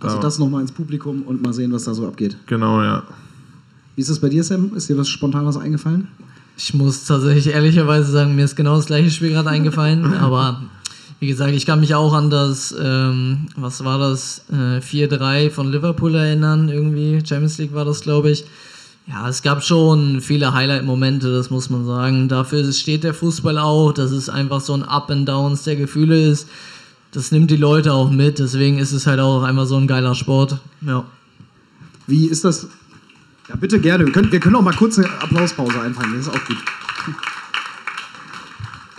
Also Da- das nochmal ins Publikum und mal sehen, was da so abgeht. Genau, ja. Wie ist das bei dir, Sam? Ist dir was spontan was eingefallen? Ich muss tatsächlich ehrlicherweise sagen, mir ist genau das gleiche Spiel gerade eingefallen. Aber wie gesagt, ich kann mich auch an das, ähm, was war das, äh, 4-3 von Liverpool erinnern, irgendwie. Champions League war das, glaube ich. Ja, es gab schon viele Highlight-Momente, das muss man sagen. Dafür steht der Fußball auch, dass es einfach so ein Up and Downs der Gefühle ist. Das nimmt die Leute auch mit, deswegen ist es halt auch einfach so ein geiler Sport. Ja. Wie ist das? Ja, bitte gerne. Wir können, wir können auch mal kurz eine Applauspause einfangen. Das ist auch gut.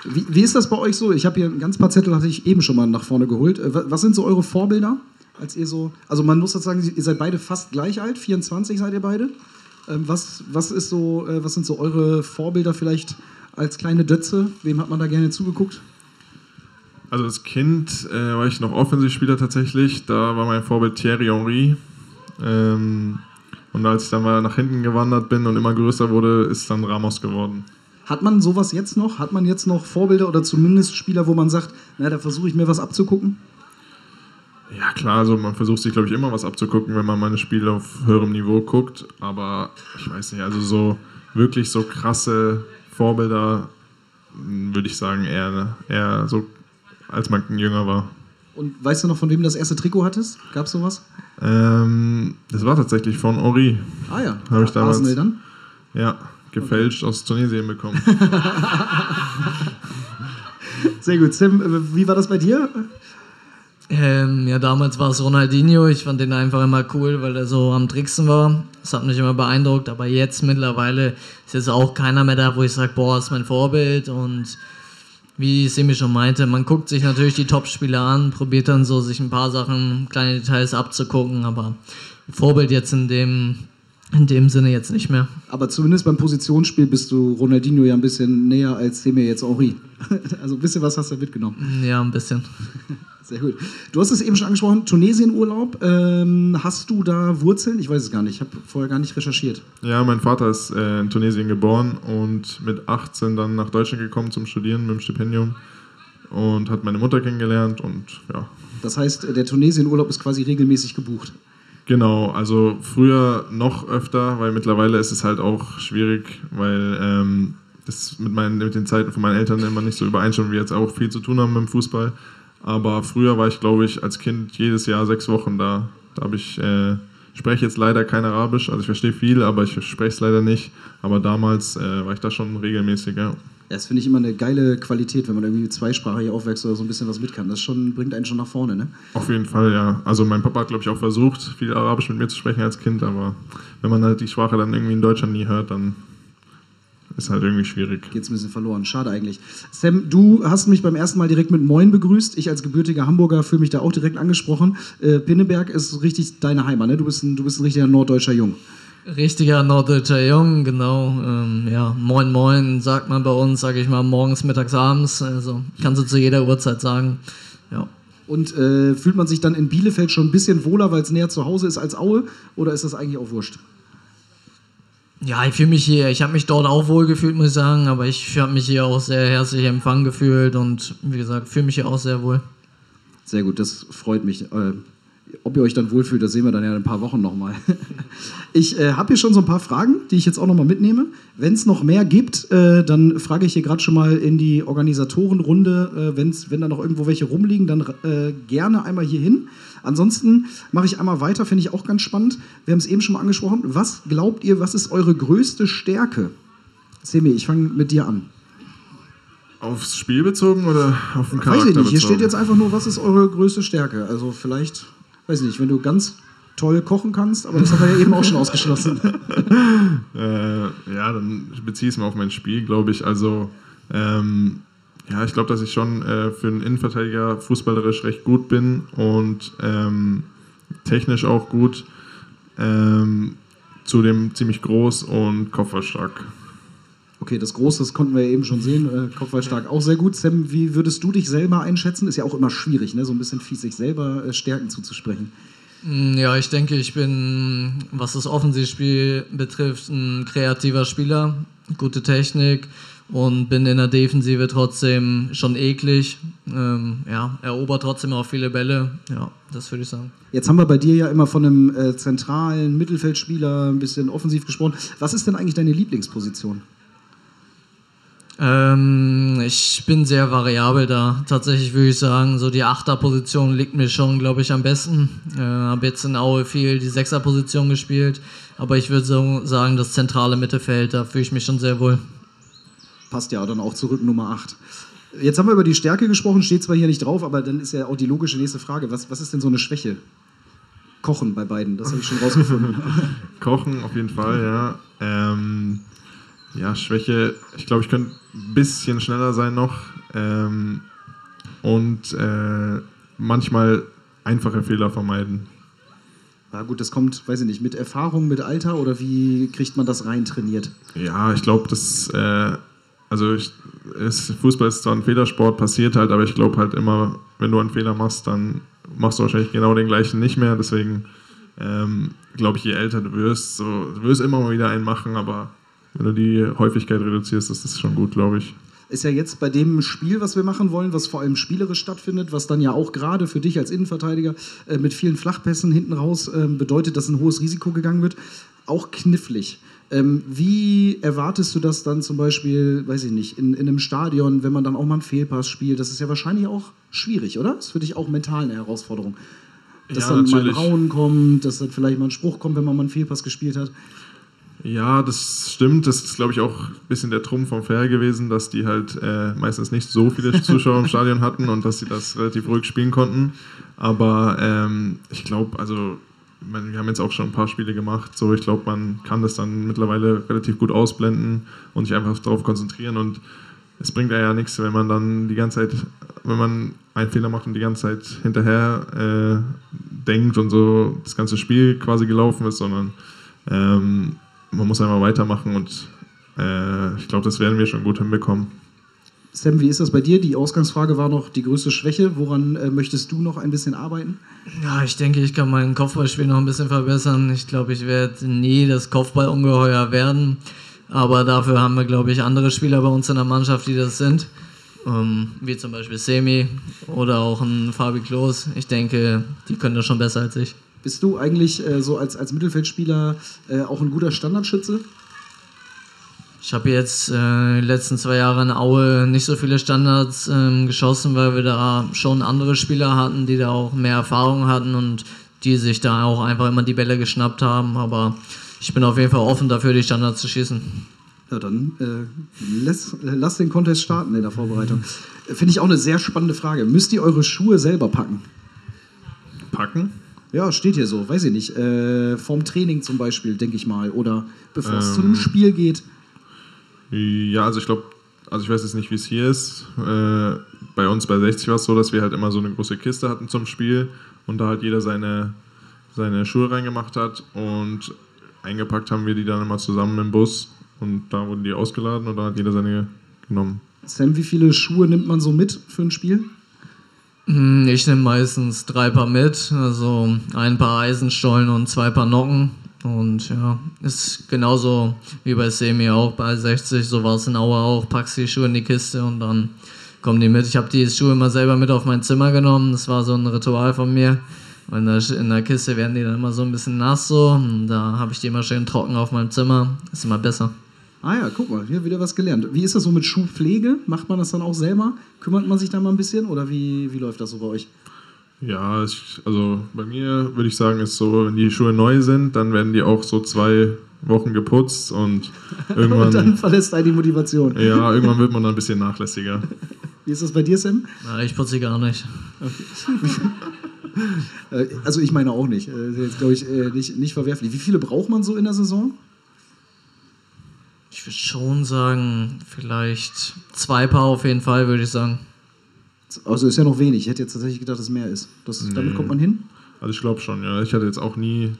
Wie, wie ist das bei euch so? Ich habe hier ein ganz paar Zettel, hatte ich eben schon mal nach vorne geholt. Äh, wa- Was sind so eure Vorbilder? Als ihr so, also man muss dazu sagen, ihr seid beide fast gleich alt, 24 seid ihr beide. Ähm, Was, was, ist so, äh, was sind so eure Vorbilder vielleicht als kleine Dötze? Wem hat man da gerne zugeguckt? Also als Kind äh, war ich noch Offensivspieler tatsächlich. Da war mein Vorbild Thierry Henry. Ähm, und als ich dann mal nach hinten gewandert bin und immer größer wurde, ist dann Ramos geworden. Hat man sowas jetzt noch? Hat man jetzt noch Vorbilder oder zumindest Spieler, wo man sagt, na, da versuche ich mir was abzugucken? Ja klar, also man versucht sich glaube ich immer was abzugucken, wenn man meine Spiele auf höherem Niveau guckt. Aber ich weiß nicht, also so wirklich so krasse Vorbilder mh, würde ich sagen eher, eher so als man jünger war. Und weißt du noch, von wem du das erste Trikot hattest? Gab es sowas? Ähm, das war tatsächlich von Ori. Ah ja, Hab ich damals- Arsenal dann? Ja, gefälscht aus Tunesien bekommen. Sehr gut. Sam, äh, wie war das bei dir? Ähm, ja, damals war es Ronaldinho. Ich fand den einfach immer cool, weil er so am Tricksen war. Das hat mich immer beeindruckt. Aber jetzt mittlerweile ist jetzt auch keiner mehr da, wo ich sage, boah, ist mein Vorbild. Und wie Semi schon meinte, man guckt sich natürlich die Top-Spieler an, probiert dann so sich ein paar Sachen, kleine Details abzugucken, aber Vorbild jetzt in dem, in dem Sinne jetzt nicht mehr. Aber zumindest beim Positionsspiel bist du Ronaldinho ja ein bisschen näher als Semir jetzt Henri. Also ein bisschen was hast du mitgenommen. Ja, ein bisschen. Sehr gut. Du hast es eben schon angesprochen, Tunesien-Urlaub. Ähm, hast du da Wurzeln? Ich weiß es gar nicht. Ich habe vorher gar nicht recherchiert. Ja, mein Vater ist äh, in Tunesien geboren und mit 18 dann nach Deutschland gekommen zum Studieren mit dem Stipendium und hat meine Mutter kennengelernt und ja. Das heißt, der Tunesien-Urlaub ist quasi regelmäßig gebucht. Genau, also früher noch öfter, weil mittlerweile ist es halt auch schwierig, weil ähm, das mit, meinen, mit den Zeiten von meinen Eltern immer nicht so übereinstimmt, wie jetzt auch viel zu tun haben mit dem Fußball. Aber früher war ich, glaube ich, als Kind jedes Jahr sechs Wochen da. Da habe ich, äh, spreche jetzt leider kein Arabisch, also ich verstehe viel, aber ich spreche es leider nicht. Aber damals äh, war ich da schon regelmäßig, ja. Das finde ich immer eine geile Qualität, wenn man irgendwie zweisprachig aufwächst oder so ein bisschen was mit kann. Das schon, bringt einen schon nach vorne, ne? Auf jeden Fall, ja. Also mein Papa hat, glaube ich, auch versucht, viel Arabisch mit mir zu sprechen als Kind, aber wenn man halt die Sprache dann irgendwie in Deutschland nie hört, dann ist halt irgendwie schwierig. Geht's ein bisschen verloren. Schade eigentlich. Sam, du hast mich beim ersten Mal direkt mit Moin begrüßt. Ich als gebürtiger Hamburger fühle mich da auch direkt angesprochen. Äh, Pinneberg ist richtig deine Heimat, ne? Du bist ein, du bist ein richtiger norddeutscher Jung. Richtiger norddeutscher Jung, genau. Ähm, ja, moin moin sagt man bei uns, sage ich mal, morgens, mittags, abends. Also kannst du zu jeder Uhrzeit sagen. Ja. Und äh, fühlt man sich dann in Bielefeld schon ein bisschen wohler, weil es näher zu Hause ist als Aue? Oder ist das eigentlich auch wurscht? Ja, ich fühle mich hier, ich habe mich dort auch wohl gefühlt, muss ich sagen, aber ich habe mich hier auch sehr herzlich empfangen gefühlt und wie gesagt, fühle mich hier auch sehr wohl. Sehr gut, das freut mich. Ob ihr euch dann wohlfühlt, das sehen wir dann ja in ein paar Wochen nochmal. Ich äh, habe hier schon so ein paar Fragen, die ich jetzt auch nochmal mitnehme. Wenn es noch mehr gibt, äh, dann frage ich hier gerade schon mal in die Organisatorenrunde, äh, wenn's, wenn da noch irgendwo welche rumliegen, dann äh, gerne einmal hier hin. Ansonsten mache ich einmal weiter, finde ich auch ganz spannend. Wir haben es eben schon mal angesprochen. Was glaubt ihr, was ist eure größte Stärke? Semi, ich fange mit dir an. Aufs Spiel bezogen oder auf den Weiß Charakter ich nicht. Hier bezogen? steht jetzt einfach nur, was ist eure größte Stärke? Also vielleicht, weiß ich nicht, wenn du ganz toll kochen kannst, aber das haben wir ja eben auch schon ausgeschlossen. Äh, ja, dann beziehe ich es mal auf mein Spiel, glaube ich. Also, ähm, ja, ich glaube, dass ich schon äh, für einen Innenverteidiger fußballerisch recht gut bin und ähm, technisch auch gut. Ähm, zudem ziemlich groß und kopfballstark. Okay, das Große, das konnten wir ja eben schon sehen. Äh, Kopfballstark auch sehr gut. Sam, wie würdest du dich selber einschätzen? Ist ja auch immer schwierig, ne? so ein bisschen fies, sich selber äh, Stärken zuzusprechen. Mm, Ja, ich denke, ich bin, was das Offensivspiel betrifft, ein kreativer Spieler, gute Technik und bin in der Defensive trotzdem schon eklig. Ähm, ja, erobert trotzdem auch viele Bälle. Ja, das würde ich sagen. Jetzt haben wir bei dir ja immer von einem äh, zentralen Mittelfeldspieler ein bisschen offensiv gesprochen. Was ist denn eigentlich deine Lieblingsposition? Ähm, ich bin sehr variabel da. Tatsächlich würde ich sagen, so die Achterposition liegt mir schon, glaube ich, am besten. Äh, habe jetzt in Aue viel die Sechserposition gespielt, aber ich würde so sagen, das zentrale Mittelfeld, da fühle ich mich schon sehr wohl. Passt ja dann auch zurück, Nummer 8. Jetzt haben wir über die Stärke gesprochen, steht zwar hier nicht drauf, aber dann ist ja auch die logische nächste Frage. Was, was ist denn so eine Schwäche? Kochen bei beiden, das habe ich schon rausgefunden. Kochen auf jeden Fall, ja. Ähm, ja, Schwäche, ich glaube, ich könnte ein bisschen schneller sein noch. Ähm, und äh, manchmal einfache Fehler vermeiden. Ja gut, das kommt, weiß ich nicht, mit Erfahrung, mit Alter oder wie kriegt man das rein trainiert? Ja, ich glaube, das, äh, also ich, es, Fußball ist zwar ein Fehlersport, passiert halt, aber ich glaube halt immer, wenn du einen Fehler machst, dann machst du wahrscheinlich genau den gleichen nicht mehr. Deswegen ähm, glaube ich, je älter du wirst, so, du wirst immer mal wieder einen machen, aber wenn du die Häufigkeit reduzierst, ist das schon gut, glaube ich. Ist ja jetzt bei dem Spiel, was wir machen wollen, was vor allem spielerisch stattfindet, was dann ja auch gerade für dich als Innenverteidiger äh, mit vielen Flachpässen hinten raus äh, bedeutet, dass ein hohes Risiko gegangen wird, auch knifflig. Ähm, wie erwartest du das dann zum Beispiel, weiß ich nicht, in, in einem Stadion, wenn man dann auch mal einen Fehlpass spielt? Das ist ja wahrscheinlich auch schwierig, oder? Das ist für dich auch mental eine Herausforderung. Dass Ja, dann mal ein natürlich. Rauen kommt, dass dann vielleicht mal ein Spruch kommt, wenn man mal einen Fehlpass gespielt hat. Ja, das stimmt. Das ist, glaube ich, auch ein bisschen der Trumpf vom Fair gewesen, dass die halt äh, meistens nicht so viele Zuschauer im Stadion hatten und dass sie das relativ ruhig spielen konnten. Aber ähm, ich glaube, also wir haben jetzt auch schon ein paar Spiele gemacht. So, ich glaube, man kann das dann mittlerweile relativ gut ausblenden und sich einfach darauf konzentrieren. Und es bringt ja nichts, wenn man dann die ganze Zeit, wenn man einen Fehler macht und die ganze Zeit hinterher äh, denkt und so das ganze Spiel quasi gelaufen ist, sondern ähm, man muss einfach weitermachen und äh, ich glaube, das werden wir schon gut hinbekommen. Sam, wie ist das bei dir? Die Ausgangsfrage war noch die größte Schwäche. Woran äh, möchtest du noch ein bisschen arbeiten? Ja, ich denke, ich kann mein Kopfballspiel noch ein bisschen verbessern. Ich glaube, ich werde nie das Kopfballungeheuer werden. Aber dafür haben wir, glaube ich, andere Spieler bei uns in der Mannschaft, die das sind. Ähm, wie zum Beispiel Semi oder auch ein Fabi Klos. Ich denke, die können das schon besser als ich. Bist du eigentlich äh, so als, als Mittelfeldspieler äh, auch ein guter Standardschütze? Ich habe jetzt äh, die letzten zwei Jahre in Aue nicht so viele Standards ähm, geschossen, weil wir da schon andere Spieler hatten, die da auch mehr Erfahrung hatten und die sich da auch einfach immer die Bälle geschnappt haben. Aber ich bin auf jeden Fall offen dafür, die Standards zu schießen. Ja, dann äh, lass, lass den Contest starten in der Vorbereitung. Finde ich auch eine sehr spannende Frage. Müsst ihr eure Schuhe selber packen? Packen? Ja, steht hier so, weiß ich nicht. Äh, vorm Training zum Beispiel, denke ich mal. Oder bevor es zu einem Spiel geht. Ja, also ich glaube, also ich weiß jetzt nicht, wie es hier ist. Äh, bei uns bei 60 war es so, dass wir halt immer so eine große Kiste hatten zum Spiel und da halt jeder seine, seine Schuhe reingemacht hat und eingepackt haben wir die dann immer zusammen im Bus und da wurden die ausgeladen und dann hat jeder seine genommen. Sam, wie viele Schuhe nimmt man so mit für ein Spiel? Hm, Ich nehme meistens drei Paar mit, also ein paar Eisenstollen und zwei Paar Nocken. Und ja, ist genauso wie bei Semi auch, bei 60, so war es in Aue auch, packst die Schuhe in die Kiste und dann kommen die mit. Ich habe die Schuhe immer selber mit auf mein Zimmer genommen, das war so ein Ritual von mir. In der, in der Kiste werden die dann immer so ein bisschen nass so und da habe ich die immer schön trocken auf meinem Zimmer, ist immer besser. Ah ja, guck mal, hier wieder was gelernt. Wie ist das so mit Schuhpflege? Macht man das dann auch selber? Kümmert man sich da mal ein bisschen oder wie, wie läuft das so bei euch? Ja, ich, also bei mir würde ich sagen, ist so, wenn die Schuhe neu sind, dann werden die auch so zwei Wochen geputzt und irgendwann, Und dann verlässt einen die Motivation. ja, irgendwann wird man dann ein bisschen nachlässiger. Wie ist das bei dir, Sam? Na, ich putze gar nicht. Äh, Also ich meine auch nicht. Äh, Ist jetzt, glaube ich, äh, nicht, nicht verwerflich. Wie viele braucht man so in der Saison? Ich würde schon sagen, vielleicht zwei Paar auf jeden Fall, würde ich sagen. Also ist ja noch wenig. Ich hätte jetzt tatsächlich gedacht, dass es mehr ist. Das, Damit kommt man hin? Also ich glaube schon, ja. Ich hatte jetzt auch nie,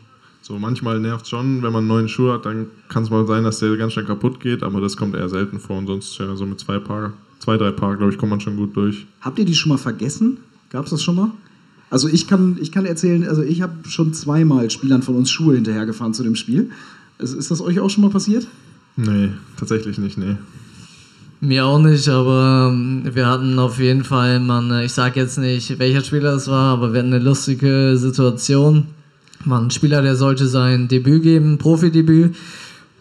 so manchmal nervt schon, wenn man neuen Schuh hat, dann kann es mal sein, dass der ganz schnell kaputt geht, aber das kommt eher selten vor und sonst ja so mit zwei Paar, zwei, drei Paar, glaube ich, kommt man schon gut durch. Habt ihr die schon mal vergessen? Gab es das schon mal? Also ich kann, ich kann erzählen, also ich habe schon zweimal Spielern von uns Schuhe hinterhergefahren zu dem Spiel. Also ist das euch auch schon mal passiert? Nee, tatsächlich nicht, nee. Mir auch nicht, aber ähm, wir hatten auf jeden Fall, man, äh, ich sag jetzt nicht, welcher Spieler es war, aber wir hatten eine lustige Situation. Man, ein Spieler, der sollte sein Debüt geben, Profidebüt,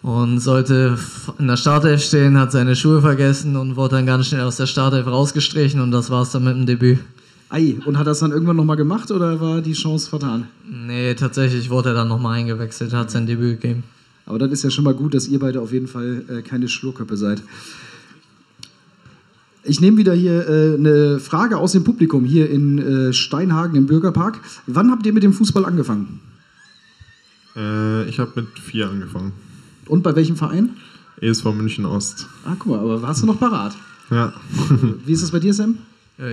und sollte in der Startelf stehen, hat seine Schuhe vergessen und wurde dann ganz schnell aus der Startelf rausgestrichen und das war's dann mit dem Debüt. Ei, und hat das dann irgendwann nochmal gemacht oder war die Chance vertan? Nee, tatsächlich wurde er dann nochmal eingewechselt, hat sein Debüt gegeben. Aber dann ist ja schon mal gut, dass ihr beide auf jeden Fall äh, keine Schlurköppe seid. Ich nehme wieder hier äh, eine Frage aus dem Publikum hier in äh, Steinhagen im Bürgerpark. Wann habt ihr mit dem Fußball angefangen? Äh, ich habe mit vier angefangen. Und bei welchem Verein? ESV München Ost. Ah, guck mal, aber warst du noch parat? Ja. Wie ist das bei dir, Sam?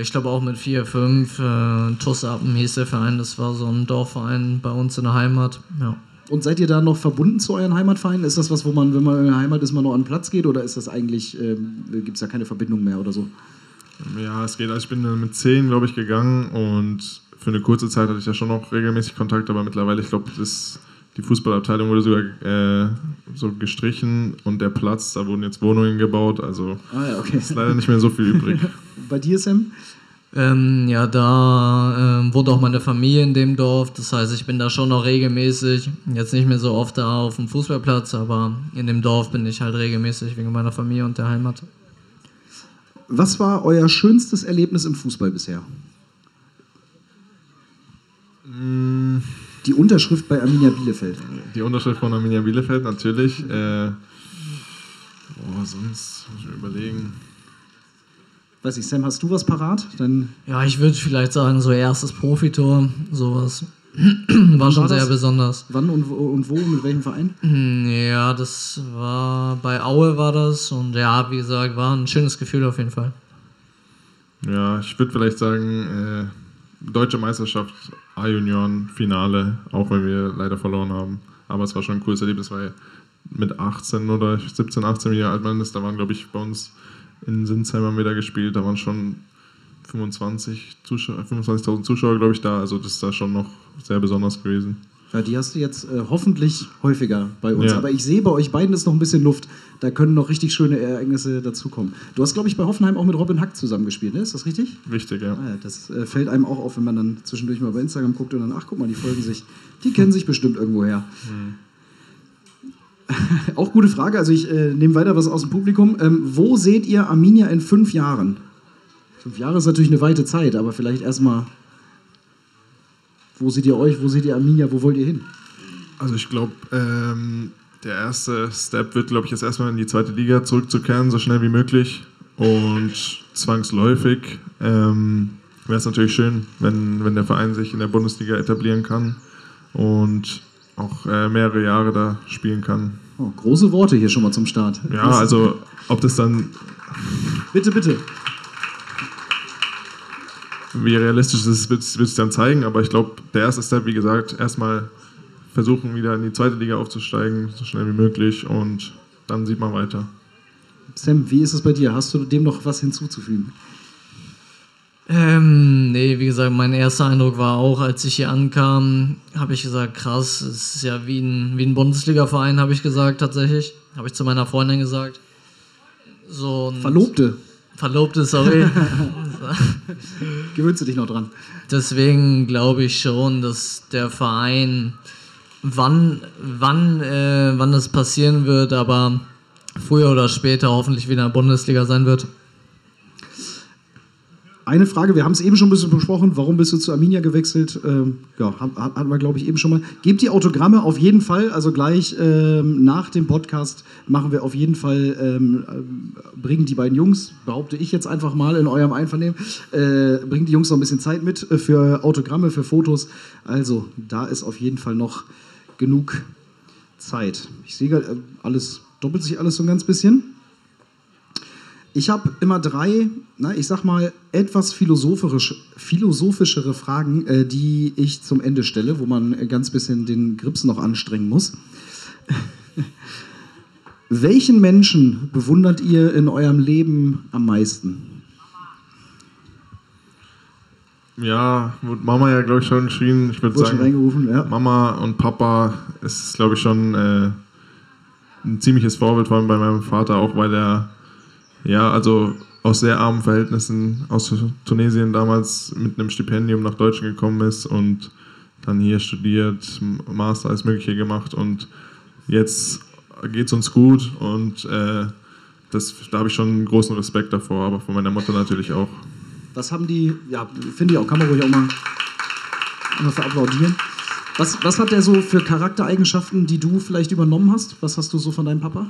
Ich glaube auch mit 4, 5. Äh, Tussappen hieß der Verein. Das war so ein Dorfverein bei uns in der Heimat. Ja. Und seid ihr da noch verbunden zu euren Heimatvereinen? Ist das was, wo man, wenn man in der Heimat ist, man noch an den Platz geht? Oder ist das eigentlich, ähm, gibt es da keine Verbindung mehr oder so? Ja, es geht. Also ich bin dann mit zehn, glaube ich, gegangen und für eine kurze Zeit hatte ich ja schon noch regelmäßig Kontakt, aber mittlerweile, ich glaube, das die Fußballabteilung wurde sogar äh, so gestrichen und der Platz, da wurden jetzt Wohnungen gebaut, also Ah ja, okay. ist leider nicht mehr so viel übrig. Bei dir, Sam? Ähm, ja, da ähm, wohnt auch meine Familie in dem Dorf. Das heißt, ich bin da schon noch regelmäßig. Jetzt nicht mehr so oft da auf dem Fußballplatz, aber in dem Dorf bin ich halt regelmäßig wegen meiner Familie und der Heimat. Was war euer schönstes Erlebnis im Fußball bisher? Die Unterschrift bei Arminia Bielefeld. Die Unterschrift von Arminia Bielefeld natürlich. Äh, oh, sonst muss ich mir überlegen. Weiß ich, Sam, hast du was parat? Dann Ja, ich würde vielleicht sagen, so erstes Profitor, sowas. War schon war sehr das? besonders. Wann und wo, und wo mit welchem Verein? Ja, das war bei Aue war das und ja, wie gesagt, war ein schönes Gefühl auf jeden Fall. Ja, ich würde vielleicht sagen, äh, Deutsche Meisterschaft A-Junioren-Finale, auch wenn wir leider verloren haben. Aber es war schon ein cooles Erlebnis, weil mit 18 oder 17, 18 Jahre alt man ist, da waren, glaube ich, bei uns in Sinsheim haben wir da gespielt, da waren schon 25 Zuschauer, 25.000 Zuschauer, glaube ich, da. Also das ist da schon noch sehr besonders gewesen. Ja, die hast du jetzt äh, hoffentlich häufiger bei uns. Ja. Aber ich sehe, bei euch beiden ist noch ein bisschen Luft. Da können noch richtig schöne Ereignisse dazukommen. Du hast, glaube ich, bei Hoffenheim auch mit Robin Hack zusammengespielt, ne? Ist das richtig? Wichtig, ja. Ah, ja, das äh, fällt einem auch auf, wenn man dann zwischendurch mal bei Instagram guckt und dann, ach guck mal, die folgen sich, die kennen sich bestimmt irgendwoher. auch gute Frage, also ich äh, nehme weiter was aus dem Publikum. Ähm, wo seht ihr Arminia in fünf Jahren? Fünf Jahre ist natürlich eine weite Zeit, aber vielleicht erstmal, wo seht ihr euch, wo seht ihr Arminia, wo wollt ihr hin? Also ich glaube, ähm, der erste Step wird, glaube ich, jetzt erstmal in die zweite Liga zurückzukehren, so schnell wie möglich. Und zwangsläufig ähm, wäre es natürlich schön, wenn, wenn der Verein sich in der Bundesliga etablieren kann und auch äh, mehrere Jahre da spielen kann. Oh, große Worte hier schon mal zum Start. Ja, Was- also ob das dann, Bitte, bitte. wie realistisch das ist, wird es dann zeigen. Aber ich glaube, der erste Step, wie gesagt, erstmal versuchen, wieder in die zweite Liga aufzusteigen, so schnell wie möglich. Und dann sieht man weiter. Sam, wie ist es bei dir? Hast du dem noch was hinzuzufügen? Ähm, nee, wie gesagt, mein erster Eindruck war auch, als ich hier ankam, habe ich gesagt, krass, es ist ja wie ein, wie ein Bundesliga-Verein, habe ich gesagt, tatsächlich. Habe ich zu meiner Freundin gesagt. So Verlobte, Verlobte, sorry. gewöhnst du dich noch dran? Deswegen glaube ich schon, dass der Verein, wann, wann, äh, wann das passieren wird, aber früher oder später hoffentlich wieder in der Bundesliga sein wird. Eine Frage, wir haben es eben schon ein bisschen besprochen. Warum bist du zu Arminia gewechselt? Ähm, ja, hat- hat- hatten wir, glaube ich, eben schon mal. Gebt die Autogramme auf jeden Fall. Also gleich ähm, nach dem Podcast machen wir auf jeden Fall, ähm, ähm, bringen die beiden Jungs, behaupte ich jetzt einfach mal in eurem Einvernehmen, äh, bringen die Jungs noch ein bisschen Zeit mit äh, für Autogramme, für Fotos. Also da ist auf jeden Fall noch genug Zeit. Ich sehe äh, alles, doppelt sich alles so ein ganz bisschen. Ich habe immer drei, na, ich sag mal, etwas philosophisch, philosophischere Fragen, äh, die ich zum Ende stelle, wo man ganz bisschen den Grips noch anstrengen muss. Welchen Menschen bewundert ihr in eurem Leben am meisten? Ja, wurde Mama ja, glaube ich, schon geschrien. Ich würde sagen, ja. Mama und Papa ist, glaube ich, schon äh, ein ziemliches Vorbild, vor allem bei meinem Vater, auch weil er, ja, also aus sehr armen Verhältnissen aus Tunesien damals mit einem Stipendium nach Deutschland gekommen ist und dann hier studiert, Master, alles Mögliche gemacht und jetzt geht es uns gut und äh, das, da habe ich schon großen Respekt davor, aber von meiner Mutter natürlich auch. Was haben die, ja, finde ich auch, kann man ruhig auch mal, mal applaudieren. Was, was hat der so für Charaktereigenschaften, die du vielleicht übernommen hast? Was hast du so von deinem Papa?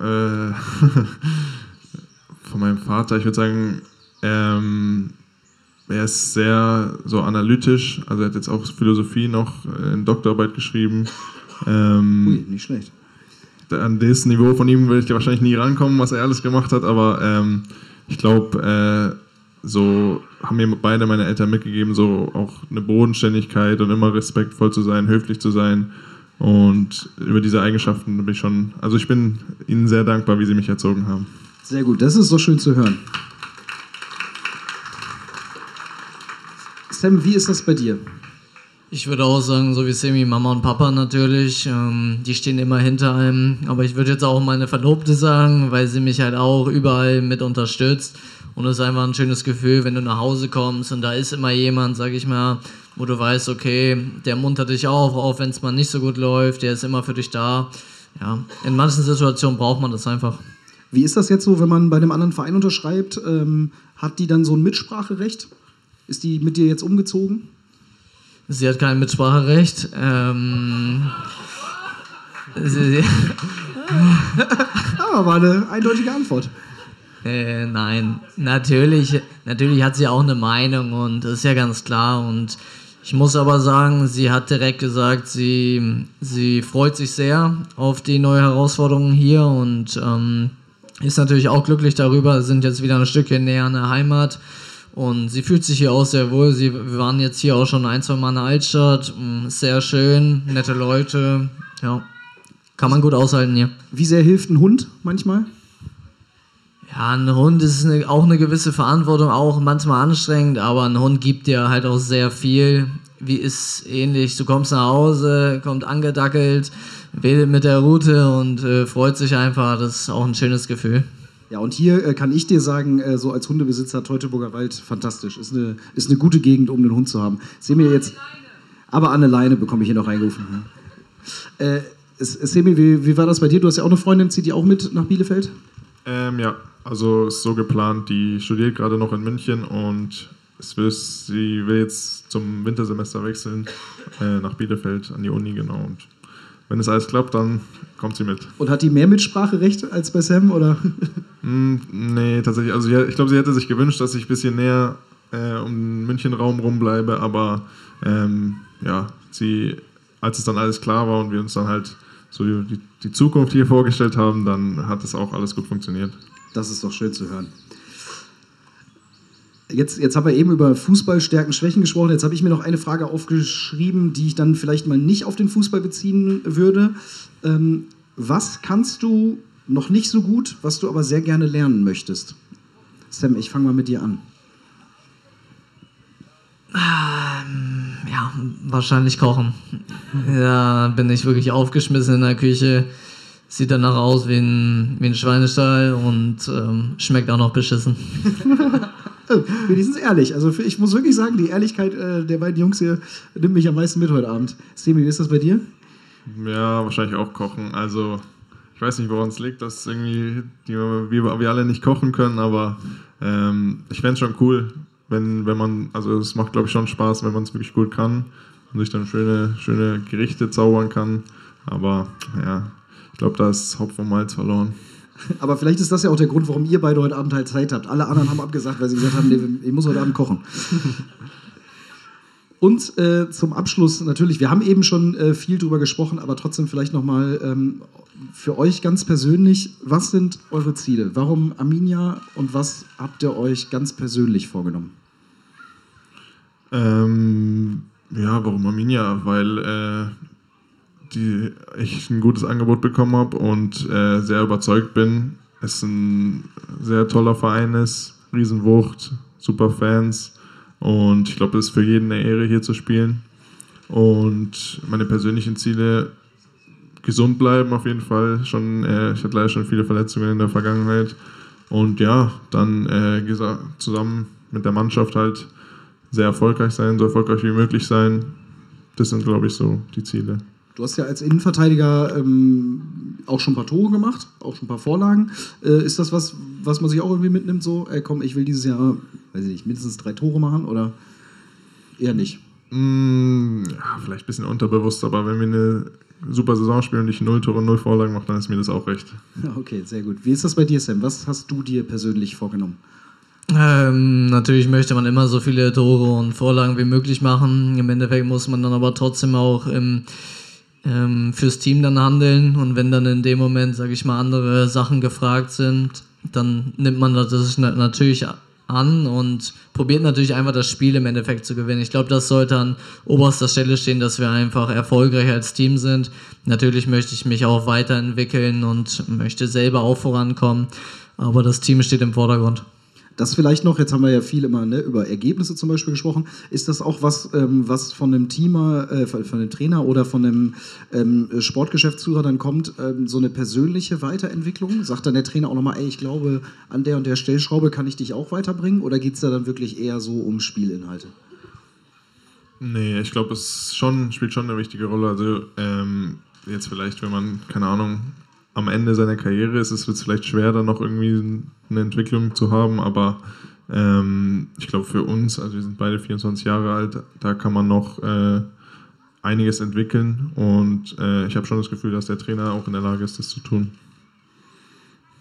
Äh, von meinem Vater, ich würde sagen, ähm, er ist sehr so analytisch, also er hat jetzt auch Philosophie noch in Doktorarbeit geschrieben. Ähm, Ui, nicht schlecht. an das Niveau von ihm würde ich wahrscheinlich nie rankommen, was er alles gemacht hat, aber ähm, ich glaube, äh, so haben mir beide meine Eltern mitgegeben, so auch eine Bodenständigkeit und immer respektvoll zu sein, höflich zu sein. Und über diese Eigenschaften bin ich schon, also ich bin ihnen sehr dankbar, wie sie mich erzogen haben. Sehr gut, das ist so schön zu hören. Sam, wie ist das bei dir? Ich würde auch sagen, so wie Semi, Mama und Papa natürlich, ähm, die stehen immer hinter einem. Aber ich würde jetzt auch meine Verlobte sagen, weil sie mich halt auch überall mit unterstützt. Und es ist einfach ein schönes Gefühl, wenn du nach Hause kommst und da ist immer jemand, sag ich mal, wo du weißt, okay, der muntert dich auch auf, wenn es mal nicht so gut läuft, der ist immer für dich da. Ja, in manchen Situationen braucht man das einfach. Wie ist das jetzt so, wenn man bei einem anderen Verein unterschreibt? Ähm, hat die dann so ein Mitspracherecht? Ist die mit dir jetzt umgezogen? Sie hat kein Mitspracherecht. Ähm, sie, Ah, war eine eindeutige Antwort. Äh, nein, natürlich, natürlich hat sie auch eine Meinung und das ist ja ganz klar. Und ich muss aber sagen, sie hat direkt gesagt, sie, sie freut sich sehr auf die neue Herausforderung hier und ähm, ist natürlich auch glücklich darüber, sind jetzt wieder ein Stückchen näher an der Heimat. Und sie fühlt sich hier auch sehr wohl. Sie, wir waren jetzt hier auch schon ein, zwei Mal in der Altstadt. Mm, Sehr schön, nette Leute. Ja, kann man gut aushalten hier. Wie sehr hilft ein Hund manchmal? Ja, ein Hund ist eine, auch eine gewisse Verantwortung, auch manchmal anstrengend, aber ein Hund gibt dir halt auch sehr viel. Wie ist ähnlich, du kommst nach Hause, kommt angedackelt, wedelt mit der Route und äh, freut sich einfach. Das ist auch ein schönes Gefühl. Ja, und hier äh, kann ich dir sagen, äh, so als Hundebesitzer Teutoburger Wald, fantastisch. Ist eine, ist eine gute Gegend, um den Hund zu haben. Sehen wir jetzt. Aber an eine Leine bekomme ich hier noch reingerufen. Ja. Äh, S- Semi, wie, wie war das bei dir? Du hast ja auch eine Freundin, zieht die auch mit nach Bielefeld? Ähm, ja, also ist so geplant, die studiert gerade noch in München und es will, sie will jetzt zum Wintersemester wechseln äh, nach Bielefeld an die Uni, genau. Und wenn es alles klappt, dann kommt sie mit. Und hat die mehr Mitspracherecht als bei Sam? Oder? Hm, nee, tatsächlich. Also ich glaube, sie hätte sich gewünscht, dass ich ein bisschen näher äh, um den München-Raum rumbleibe, aber ähm, ja, sie, als es dann alles klar war und wir uns dann halt so die, die Zukunft hier vorgestellt haben, dann hat das auch alles gut funktioniert. Das ist doch schön zu hören. Jetzt, jetzt haben wir eben über Fußball, Stärken, Schwächen gesprochen. Jetzt habe ich mir noch eine Frage aufgeschrieben, die ich dann vielleicht mal nicht auf den Fußball beziehen würde. Ähm, was kannst du noch nicht so gut, was du aber sehr gerne lernen möchtest? Sam, ich fange mal mit dir an. Ja, wahrscheinlich kochen. Da bin ich wirklich aufgeschmissen in der Küche. Sieht danach aus wie ein, wie ein Schweinestall und ähm, schmeckt auch noch beschissen. Wenigstens ehrlich. Also ich muss wirklich sagen, die Ehrlichkeit äh, der beiden Jungs hier nimmt mich am meisten mit heute Abend. Semi, wie ist das bei dir? Ja, wahrscheinlich auch kochen. Also, ich weiß nicht, woran es liegt, dass irgendwie die, wir, wir alle nicht kochen können, aber ähm, ich fände es schon cool, wenn, wenn man, also es macht, glaube ich, schon Spaß, wenn man es wirklich gut kann und sich dann schöne, schöne Gerichte zaubern kann. Aber ja, glaube, da ist Hopfen und Malz verloren. Aber vielleicht ist das ja auch der Grund, warum ihr beide heute Abend halt Zeit habt. Alle anderen haben abgesagt, weil sie gesagt haben, nee, ich muss heute Abend kochen. Und äh, zum Abschluss natürlich, wir haben eben schon äh, viel drüber gesprochen, aber trotzdem vielleicht nochmal ähm, für euch ganz persönlich, was sind eure Ziele? Warum Arminia und was habt ihr euch ganz persönlich vorgenommen? Ähm, ja, warum Arminia? Weil äh, die, ich ein gutes Angebot bekommen habe und äh, sehr überzeugt bin. Es ein sehr toller Verein ist, Riesenwucht, super Fans und ich glaube, es ist für jeden eine Ehre, hier zu spielen. Und meine persönlichen Ziele, gesund bleiben auf jeden Fall. Schon, äh, ich hatte leider schon viele Verletzungen in der Vergangenheit. Und ja, dann äh, zusammen mit der Mannschaft halt sehr erfolgreich sein, so erfolgreich wie möglich sein. Das sind, glaube ich, so die Ziele. Du hast ja als Innenverteidiger ähm, auch schon ein paar Tore gemacht, auch schon ein paar Vorlagen. Äh, ist das was, was man sich auch irgendwie mitnimmt? So, ey, komm, ich will dieses Jahr, weiß ich nicht, mindestens drei Tore machen oder eher nicht? Mm, ja, vielleicht ein bisschen unterbewusst, aber wenn wir eine super Saison spielen und ich null Tore, null Vorlagen mache, dann ist mir das auch recht. Okay, sehr gut. Wie ist das bei dir, Sam? Was hast du dir persönlich vorgenommen? Ähm, natürlich möchte man immer so viele Tore und Vorlagen wie möglich machen. Im Endeffekt muss man dann aber trotzdem auch ähm, ähm, fürs Team dann handeln. Und wenn dann in dem Moment, sage ich mal, andere Sachen gefragt sind, dann nimmt man das na- natürlich an und probiert natürlich einfach das Spiel im Endeffekt zu gewinnen. Ich glaube, das sollte an oberster Stelle stehen, dass wir einfach erfolgreich als Team sind. Natürlich möchte ich mich auch weiterentwickeln und möchte selber auch vorankommen, aber das Team steht im Vordergrund. Das vielleicht noch, jetzt haben wir ja viel immer ne, über Ergebnisse zum Beispiel gesprochen. Ist das auch was, ähm, was von einem Teamer, äh, von, einem Trainer oder von einem ähm, Sportgeschäftsführer dann kommt, ähm, so eine persönliche Weiterentwicklung? Sagt dann der Trainer auch nochmal, ey, ich glaube, an der und der Stellschraube kann ich dich auch weiterbringen? Oder geht es da dann wirklich eher so um Spielinhalte? Nee, ich glaube, es schon, spielt schon eine wichtige Rolle. Also ähm, jetzt vielleicht, wenn man, keine Ahnung, am Ende seiner Karriere ist, es wird es vielleicht schwer, dann noch irgendwie eine Entwicklung zu haben, aber ähm, ich glaube für uns, also wir sind beide 24 Jahre alt, da kann man noch äh, einiges entwickeln und äh, ich habe schon das Gefühl, dass der Trainer auch in der Lage ist, das zu tun.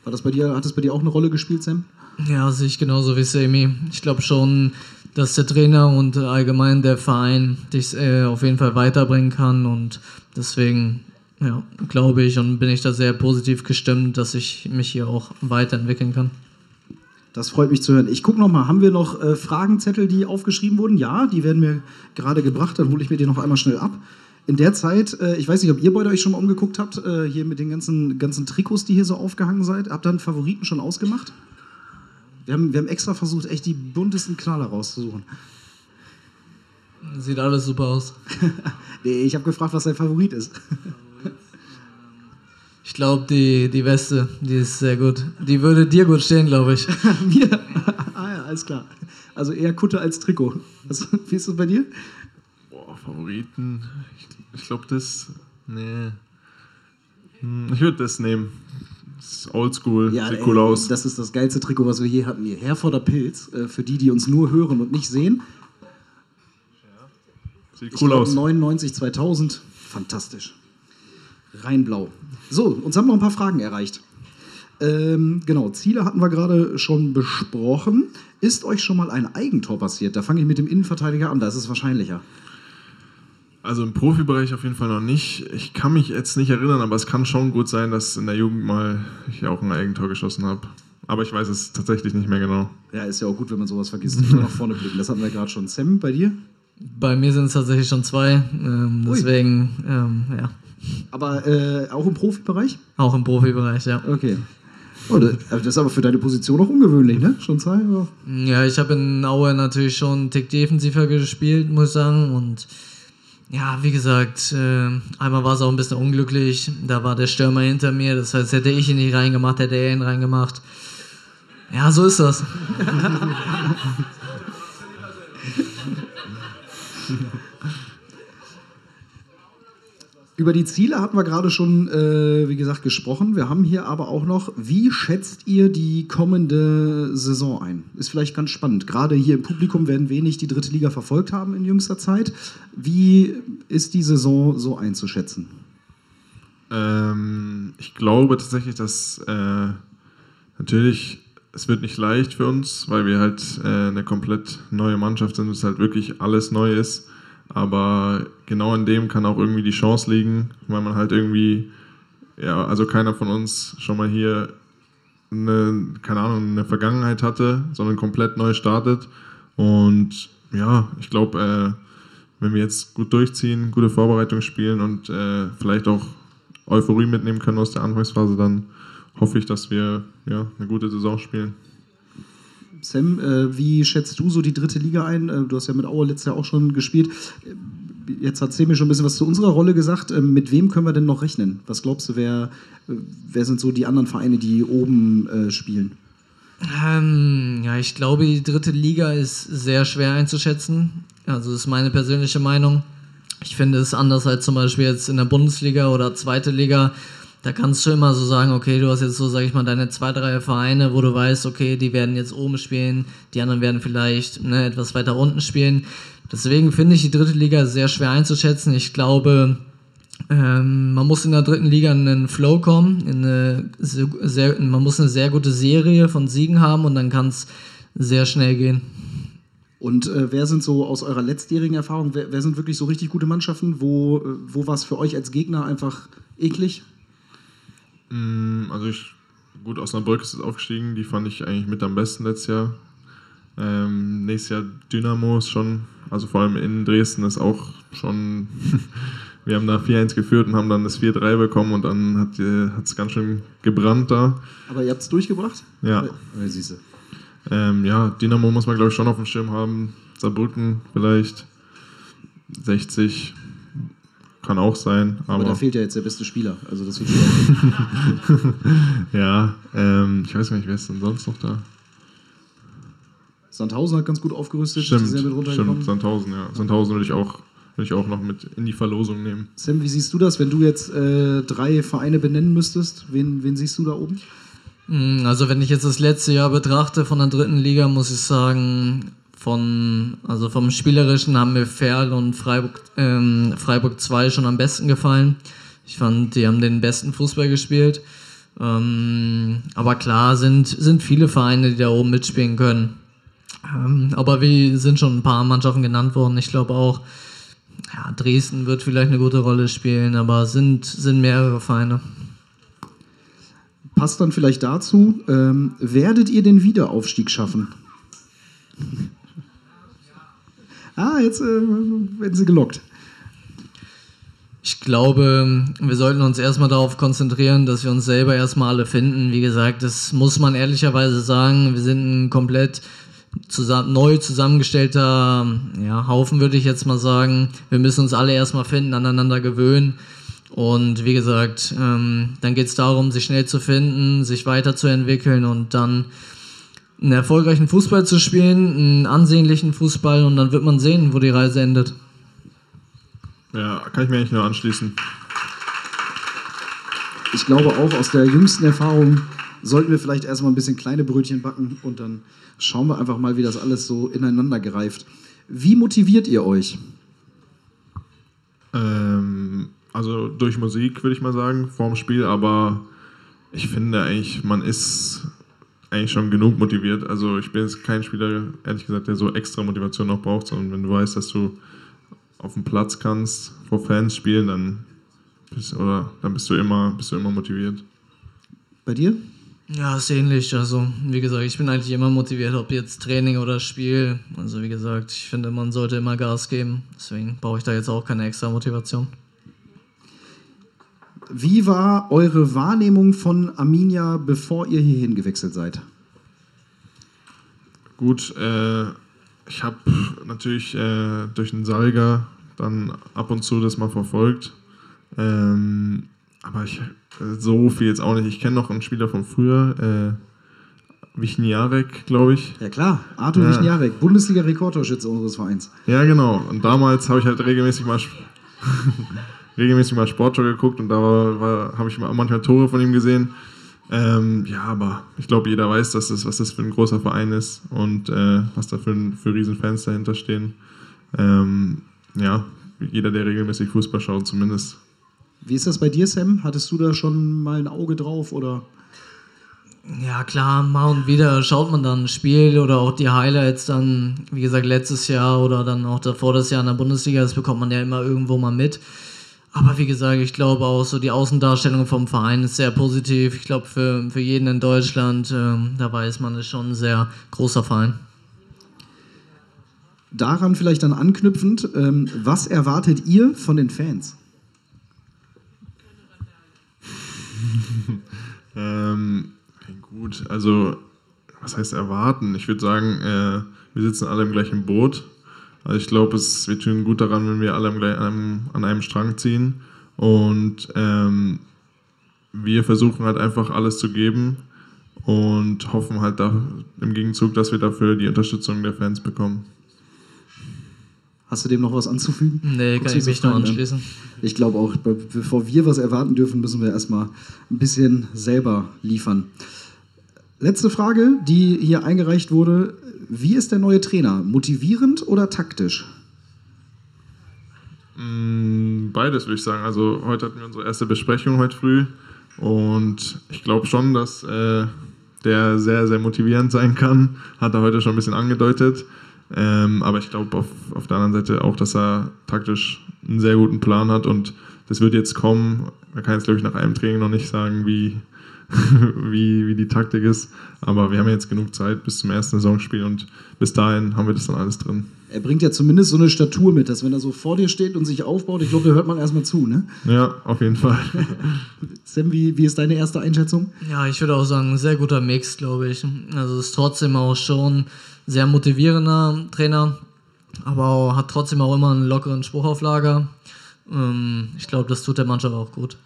War das bei dir, hat das bei dir auch eine Rolle gespielt, Sam? Ja, sehe ich genauso wie Semi. Ich glaube schon, dass der Trainer und allgemein der Verein dich äh, auf jeden Fall weiterbringen kann und deswegen ja, glaube ich und bin ich da sehr positiv gestimmt, dass ich mich hier auch weiterentwickeln kann. Das freut mich zu hören. Ich gucke nochmal, haben wir noch äh, Fragenzettel, die aufgeschrieben wurden? Ja, die werden mir gerade gebracht, dann hole ich mir die noch einmal schnell ab. In der Zeit, äh, ich weiß nicht, ob ihr beide euch schon mal umgeguckt habt, äh, hier mit den ganzen, ganzen Trikots, die hier so aufgehangen seid. Habt ihr einen Favoriten schon ausgemacht? Wir haben, wir haben extra versucht, echt die buntesten Knaller rauszusuchen. Sieht alles super aus. nee, ich habe gefragt, was dein Favorit ist. Ich glaube, die, die Weste, die ist sehr gut. Die würde dir gut stehen, glaube ich. Mir? ah ja, alles klar. Also eher Kutte als Trikot. Also, wie ist das bei dir? Boah, Favoriten. Ich, ich glaube, das. Nee. Hm, Ich würde das nehmen. Das ist oldschool, Ja, sieht ey, cool aus. das ist das geilste Trikot, was wir je hatten. Hier. Herforder Pilz, äh, für die, die uns nur hören und nicht sehen. Sieht Ich cool glaub, aus. 99, 2000. Fantastisch. Rein blau. So, uns haben noch ein paar Fragen erreicht. Ähm, genau, Ziele hatten wir gerade schon besprochen. Ist euch schon mal ein Eigentor passiert? Da fange ich mit dem Innenverteidiger an, da ist es wahrscheinlicher. Also im Profibereich auf jeden Fall noch nicht. Ich kann mich jetzt nicht erinnern, aber es kann schon gut sein, dass in der Jugend mal ich auch ein Eigentor geschossen habe. Aber ich weiß es tatsächlich nicht mehr genau. Ja, ist ja auch gut, wenn man sowas vergisst. Immer nach vorne blicken. Das hatten wir gerade schon. Sam, bei dir? Bei mir sind es tatsächlich schon zwei. Ähm, deswegen, ähm, ja, Aber äh, auch im Profibereich? auch im Profibereich, ja. Okay. Oh, das, aber das ist aber für deine Position auch ungewöhnlich, ne? Schon zwei? Ja. Ja, ich habe in Aue natürlich schon einen Tick defensiver gespielt, muss ich sagen. Und ja, wie gesagt, äh, einmal war es auch ein bisschen unglücklich. Da war der Stürmer hinter mir. Das heißt, hätte ich ihn nicht reingemacht, hätte er ihn reingemacht. Ja, so ist das. Über die Ziele hatten wir gerade schon, äh, wie gesagt, gesprochen. Wir haben hier aber auch noch, wie schätzt ihr die kommende Saison ein? Ist vielleicht ganz spannend. Gerade hier im Publikum werden wenig die dritte Liga verfolgt haben in jüngster Zeit. Wie ist die Saison so einzuschätzen? Ähm, ich glaube tatsächlich, dass äh, natürlich es wird nicht leicht für uns, weil wir halt äh, eine komplett neue Mannschaft sind, es halt wirklich alles neu ist. Aber genau in dem kann auch irgendwie die Chance liegen, weil man halt irgendwie, ja, also keiner von uns schon mal hier eine, keine Ahnung, eine Vergangenheit hatte, sondern komplett neu startet. Und ja, ich glaube, äh, wenn wir jetzt gut durchziehen, gute Vorbereitung spielen und äh, vielleicht auch Euphorie mitnehmen können aus der Anfangsphase, dann hoffe ich, dass wir ja, eine gute Saison spielen. Sam, äh, wie schätzt du so die dritte Liga ein? Äh, du hast ja mit Aue letztes Jahr auch schon gespielt. Äh, Jetzt hat Semi schon ein bisschen was zu unserer Rolle gesagt. Ähm, mit wem können wir denn noch rechnen? Was glaubst du, wer, äh, wer sind so die anderen Vereine, die oben äh, spielen? Ähm, ja, ich glaube, die dritte Liga ist sehr schwer einzuschätzen. Also das ist meine persönliche Meinung. Ich finde es anders als zum Beispiel jetzt in der Bundesliga oder zweite Liga. Da kannst du immer so sagen, okay, du hast jetzt so, sag ich mal, deine zwei, drei Vereine, wo du weißt, okay, die werden jetzt oben spielen, die anderen werden vielleicht ne, etwas weiter unten spielen. Deswegen finde ich die dritte Liga sehr schwer einzuschätzen. Ich glaube, ähm, man muss in der dritten Liga in einen Flow kommen, in eine sehr, man muss eine sehr gute Serie von Siegen haben und dann kann es sehr schnell gehen. Und äh, wer sind so aus eurer letztjährigen Erfahrung, wer, wer sind wirklich so richtig gute Mannschaften? Wo, äh, wo war es für euch als Gegner einfach eklig? Mm, Also ich, gut, Osnabrück ist aufgestiegen, die fand ich eigentlich mit am besten letztes Jahr. Ähm, nächstes Jahr Dynamo ist schon, also vor allem in Dresden ist auch schon, wir haben da 4-1 geführt und haben dann das 4-3 bekommen und dann hat es ganz schön gebrannt da. Aber ihr habt es durchgebracht? Ja. Äh, siehste. Ähm, ja, Dynamo muss man glaube ich schon auf dem Schirm haben. Saarbrücken vielleicht, 60 kann auch sein, Aber aber, da fehlt ja jetzt der beste Spieler. Also das ja, ähm, ich weiß gar nicht, wer ist denn sonst noch da? Sandhausen hat ganz gut aufgerüstet. Stimmt, die sind ja mit runtergekommen. stimmt, Sandhausen, ja. Sandhausen würde ich auch, würde ich auch noch mit in die Verlosung nehmen. Sam, wie siehst du das, wenn du jetzt äh, drei Vereine benennen müsstest? Wen, wen siehst du da oben? Mm, Also wenn ich jetzt das letzte Jahr betrachte von der dritten Liga, muss ich sagen, von, also vom Spielerischen haben mir Ferl und Freiburg, ähm, Freiburg 2 schon am besten gefallen. Ich fand, die haben den besten Fußball gespielt. Ähm, aber klar sind, sind viele Vereine, die da oben mitspielen können. Ähm, aber wie sind schon ein paar Mannschaften genannt worden. Ich glaube auch, ja, Dresden wird vielleicht eine gute Rolle spielen, aber sind, sind mehrere Vereine. Passt dann vielleicht dazu, ähm, werdet ihr den Wiederaufstieg schaffen? Ah, jetzt äh, werden sie gelockt. Ich glaube, wir sollten uns erstmal darauf konzentrieren, dass wir uns selber erstmal alle finden. Wie gesagt, das muss man ehrlicherweise sagen. Wir sind ein komplett zusammen, neu zusammengestellter ja, Haufen, würde ich jetzt mal sagen. Wir müssen uns alle erstmal finden, aneinander gewöhnen. Und wie gesagt, ähm, dann geht es darum, sich schnell zu finden, sich weiterzuentwickeln und dann einen erfolgreichen Fußball zu spielen, einen ansehnlichen Fußball und dann wird man sehen, wo die Reise endet. Ja, kann ich mir eigentlich nur anschließen. Ich glaube auch aus der jüngsten Erfahrung sollten wir vielleicht erstmal ein bisschen kleine Brötchen backen und dann schauen wir einfach mal, wie das alles so ineinander greift. Wie motiviert ihr euch? Ähm, also durch Musik, würde ich mal sagen, vorm Spiel, aber ich finde eigentlich, man ist eigentlich schon genug motiviert. Also ich bin jetzt kein Spieler, ehrlich gesagt, der so extra Motivation noch braucht, sondern wenn du weißt, dass du auf dem Platz kannst, vor Fans spielen, dann bist, oder, dann bist du immer, bist du immer motiviert. Bei dir? Ja, ist ähnlich. Also, wie gesagt, ich bin eigentlich immer motiviert, ob jetzt Training oder Spiel. Also, wie gesagt, ich finde, man sollte immer Gas geben. Deswegen brauche ich da jetzt auch keine extra Motivation. Wie war eure Wahrnehmung von Arminia, bevor ihr hierhin gewechselt seid? Gut, äh, ich habe natürlich äh, durch den Salga dann ab und zu das mal verfolgt. Ähm, aber ich, so viel jetzt auch nicht. Ich kenne noch einen Spieler von früher, äh, Wichniarek, glaube ich. Ja klar, Arthur Ja. Wichniarek, Bundesliga-Rekordtorschütze unseres Vereins. Ja, genau. Und damals habe ich halt regelmäßig mal, regelmäßig mal Sportschau geguckt und da war, war, habe ich mal- manchmal Tore von ihm gesehen. Ähm, ja, aber ich glaube, jeder weiß, dass das, was das für ein großer Verein ist und äh, was da für, ein- für Riesenfans dahinter stehen. Ähm, ja, jeder, der regelmäßig Fußball schaut, zumindest. Wie ist das bei dir, Sam? Hattest du da schon mal ein Auge drauf oder? Ja, klar, mal und wieder schaut man dann ein Spiel oder auch die Highlights dann, wie gesagt, letztes Jahr oder dann auch davor das Jahr in der Bundesliga, das bekommt man ja immer irgendwo mal mit. Aber wie gesagt, ich glaube auch so die Außendarstellung vom Verein ist sehr positiv. Ich glaube für, für jeden in Deutschland, ähm, da weiß man, ist schon ein sehr großer Verein. Daran vielleicht dann anknüpfend, ähm, was erwartet ihr von den Fans? Ähm, gut, also was heißt erwarten? Ich würde sagen, äh, wir sitzen alle im gleichen Boot. Also ich glaube, es wir tun gut daran, wenn wir alle an einem, an einem Strang ziehen. Und ähm, wir versuchen halt einfach alles zu geben und hoffen halt da, im Gegenzug, dass wir dafür die Unterstützung der Fans bekommen. Hast du dem noch was anzufügen? Nee, kann ich mich an? anschließen. Ich glaube auch, be- bevor wir was erwarten dürfen, müssen wir erstmal ein bisschen selber liefern. Letzte Frage, die hier eingereicht wurde. Wie ist der neue Trainer? Motivierend oder taktisch? Mm, Beides würde ich sagen. Also heute hatten wir unsere erste Besprechung heute früh und ich glaube schon, dass äh, der sehr, sehr motivierend sein kann. Hat er heute schon ein bisschen angedeutet. Ähm, aber ich glaube auf, auf der anderen Seite auch, dass er taktisch einen sehr guten Plan hat und das wird jetzt kommen. Man kann jetzt, glaube ich, nach einem Training noch nicht sagen, wie, wie, wie die Taktik ist. Aber wir haben jetzt genug Zeit bis zum ersten Saisonspiel und bis dahin haben wir das dann alles drin. Er bringt ja zumindest so eine Statur mit, dass wenn er so vor dir steht und sich aufbaut, ich glaube, da hört man erstmal zu. Ne? Ja, auf jeden Fall. Sam, wie, wie ist deine erste Einschätzung? Ja, ich würde auch sagen, ein sehr guter Mix, glaube ich. Also es ist trotzdem auch schon sehr motivierender Trainer, aber auch, hat trotzdem auch immer einen lockeren Spruch auf Lager. Ähm, ich glaube, das tut der Mannschaft auch gut.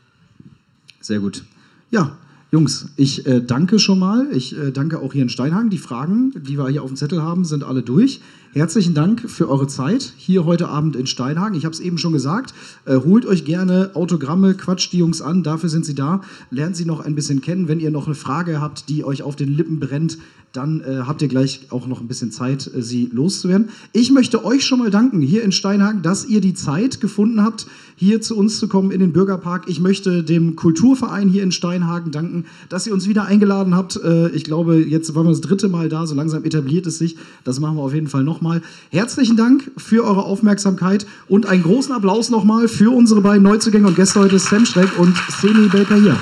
Sehr gut. Ja, Jungs, ich äh, danke schon mal. Ich äh, danke auch hier in Steinhagen. Die Fragen, die wir hier auf dem Zettel haben, sind alle durch. Herzlichen Dank für eure Zeit hier heute Abend in Steinhagen. Ich habe es eben schon gesagt. Äh, holt euch gerne Autogramme, quatscht die Jungs an, dafür sind sie da. Lernt sie noch ein bisschen kennen. Wenn ihr noch eine Frage habt, die euch auf den Lippen brennt, dann äh, habt ihr gleich auch noch ein bisschen Zeit, äh, sie loszuwerden. Ich möchte euch schon mal danken hier in Steinhagen, dass ihr die Zeit gefunden habt, hier zu uns zu kommen in den Bürgerpark. Ich möchte dem Kulturverein hier in Steinhagen danken, dass ihr uns wieder eingeladen habt. Äh, ich glaube, jetzt waren wir das dritte Mal da, so langsam etabliert es sich. Das machen wir auf jeden Fall nochmal. Herzlichen Dank für eure Aufmerksamkeit und einen großen Applaus nochmal für unsere beiden Neuzugänge und Gäste heute, Sam Schreck und Seni Belper hier.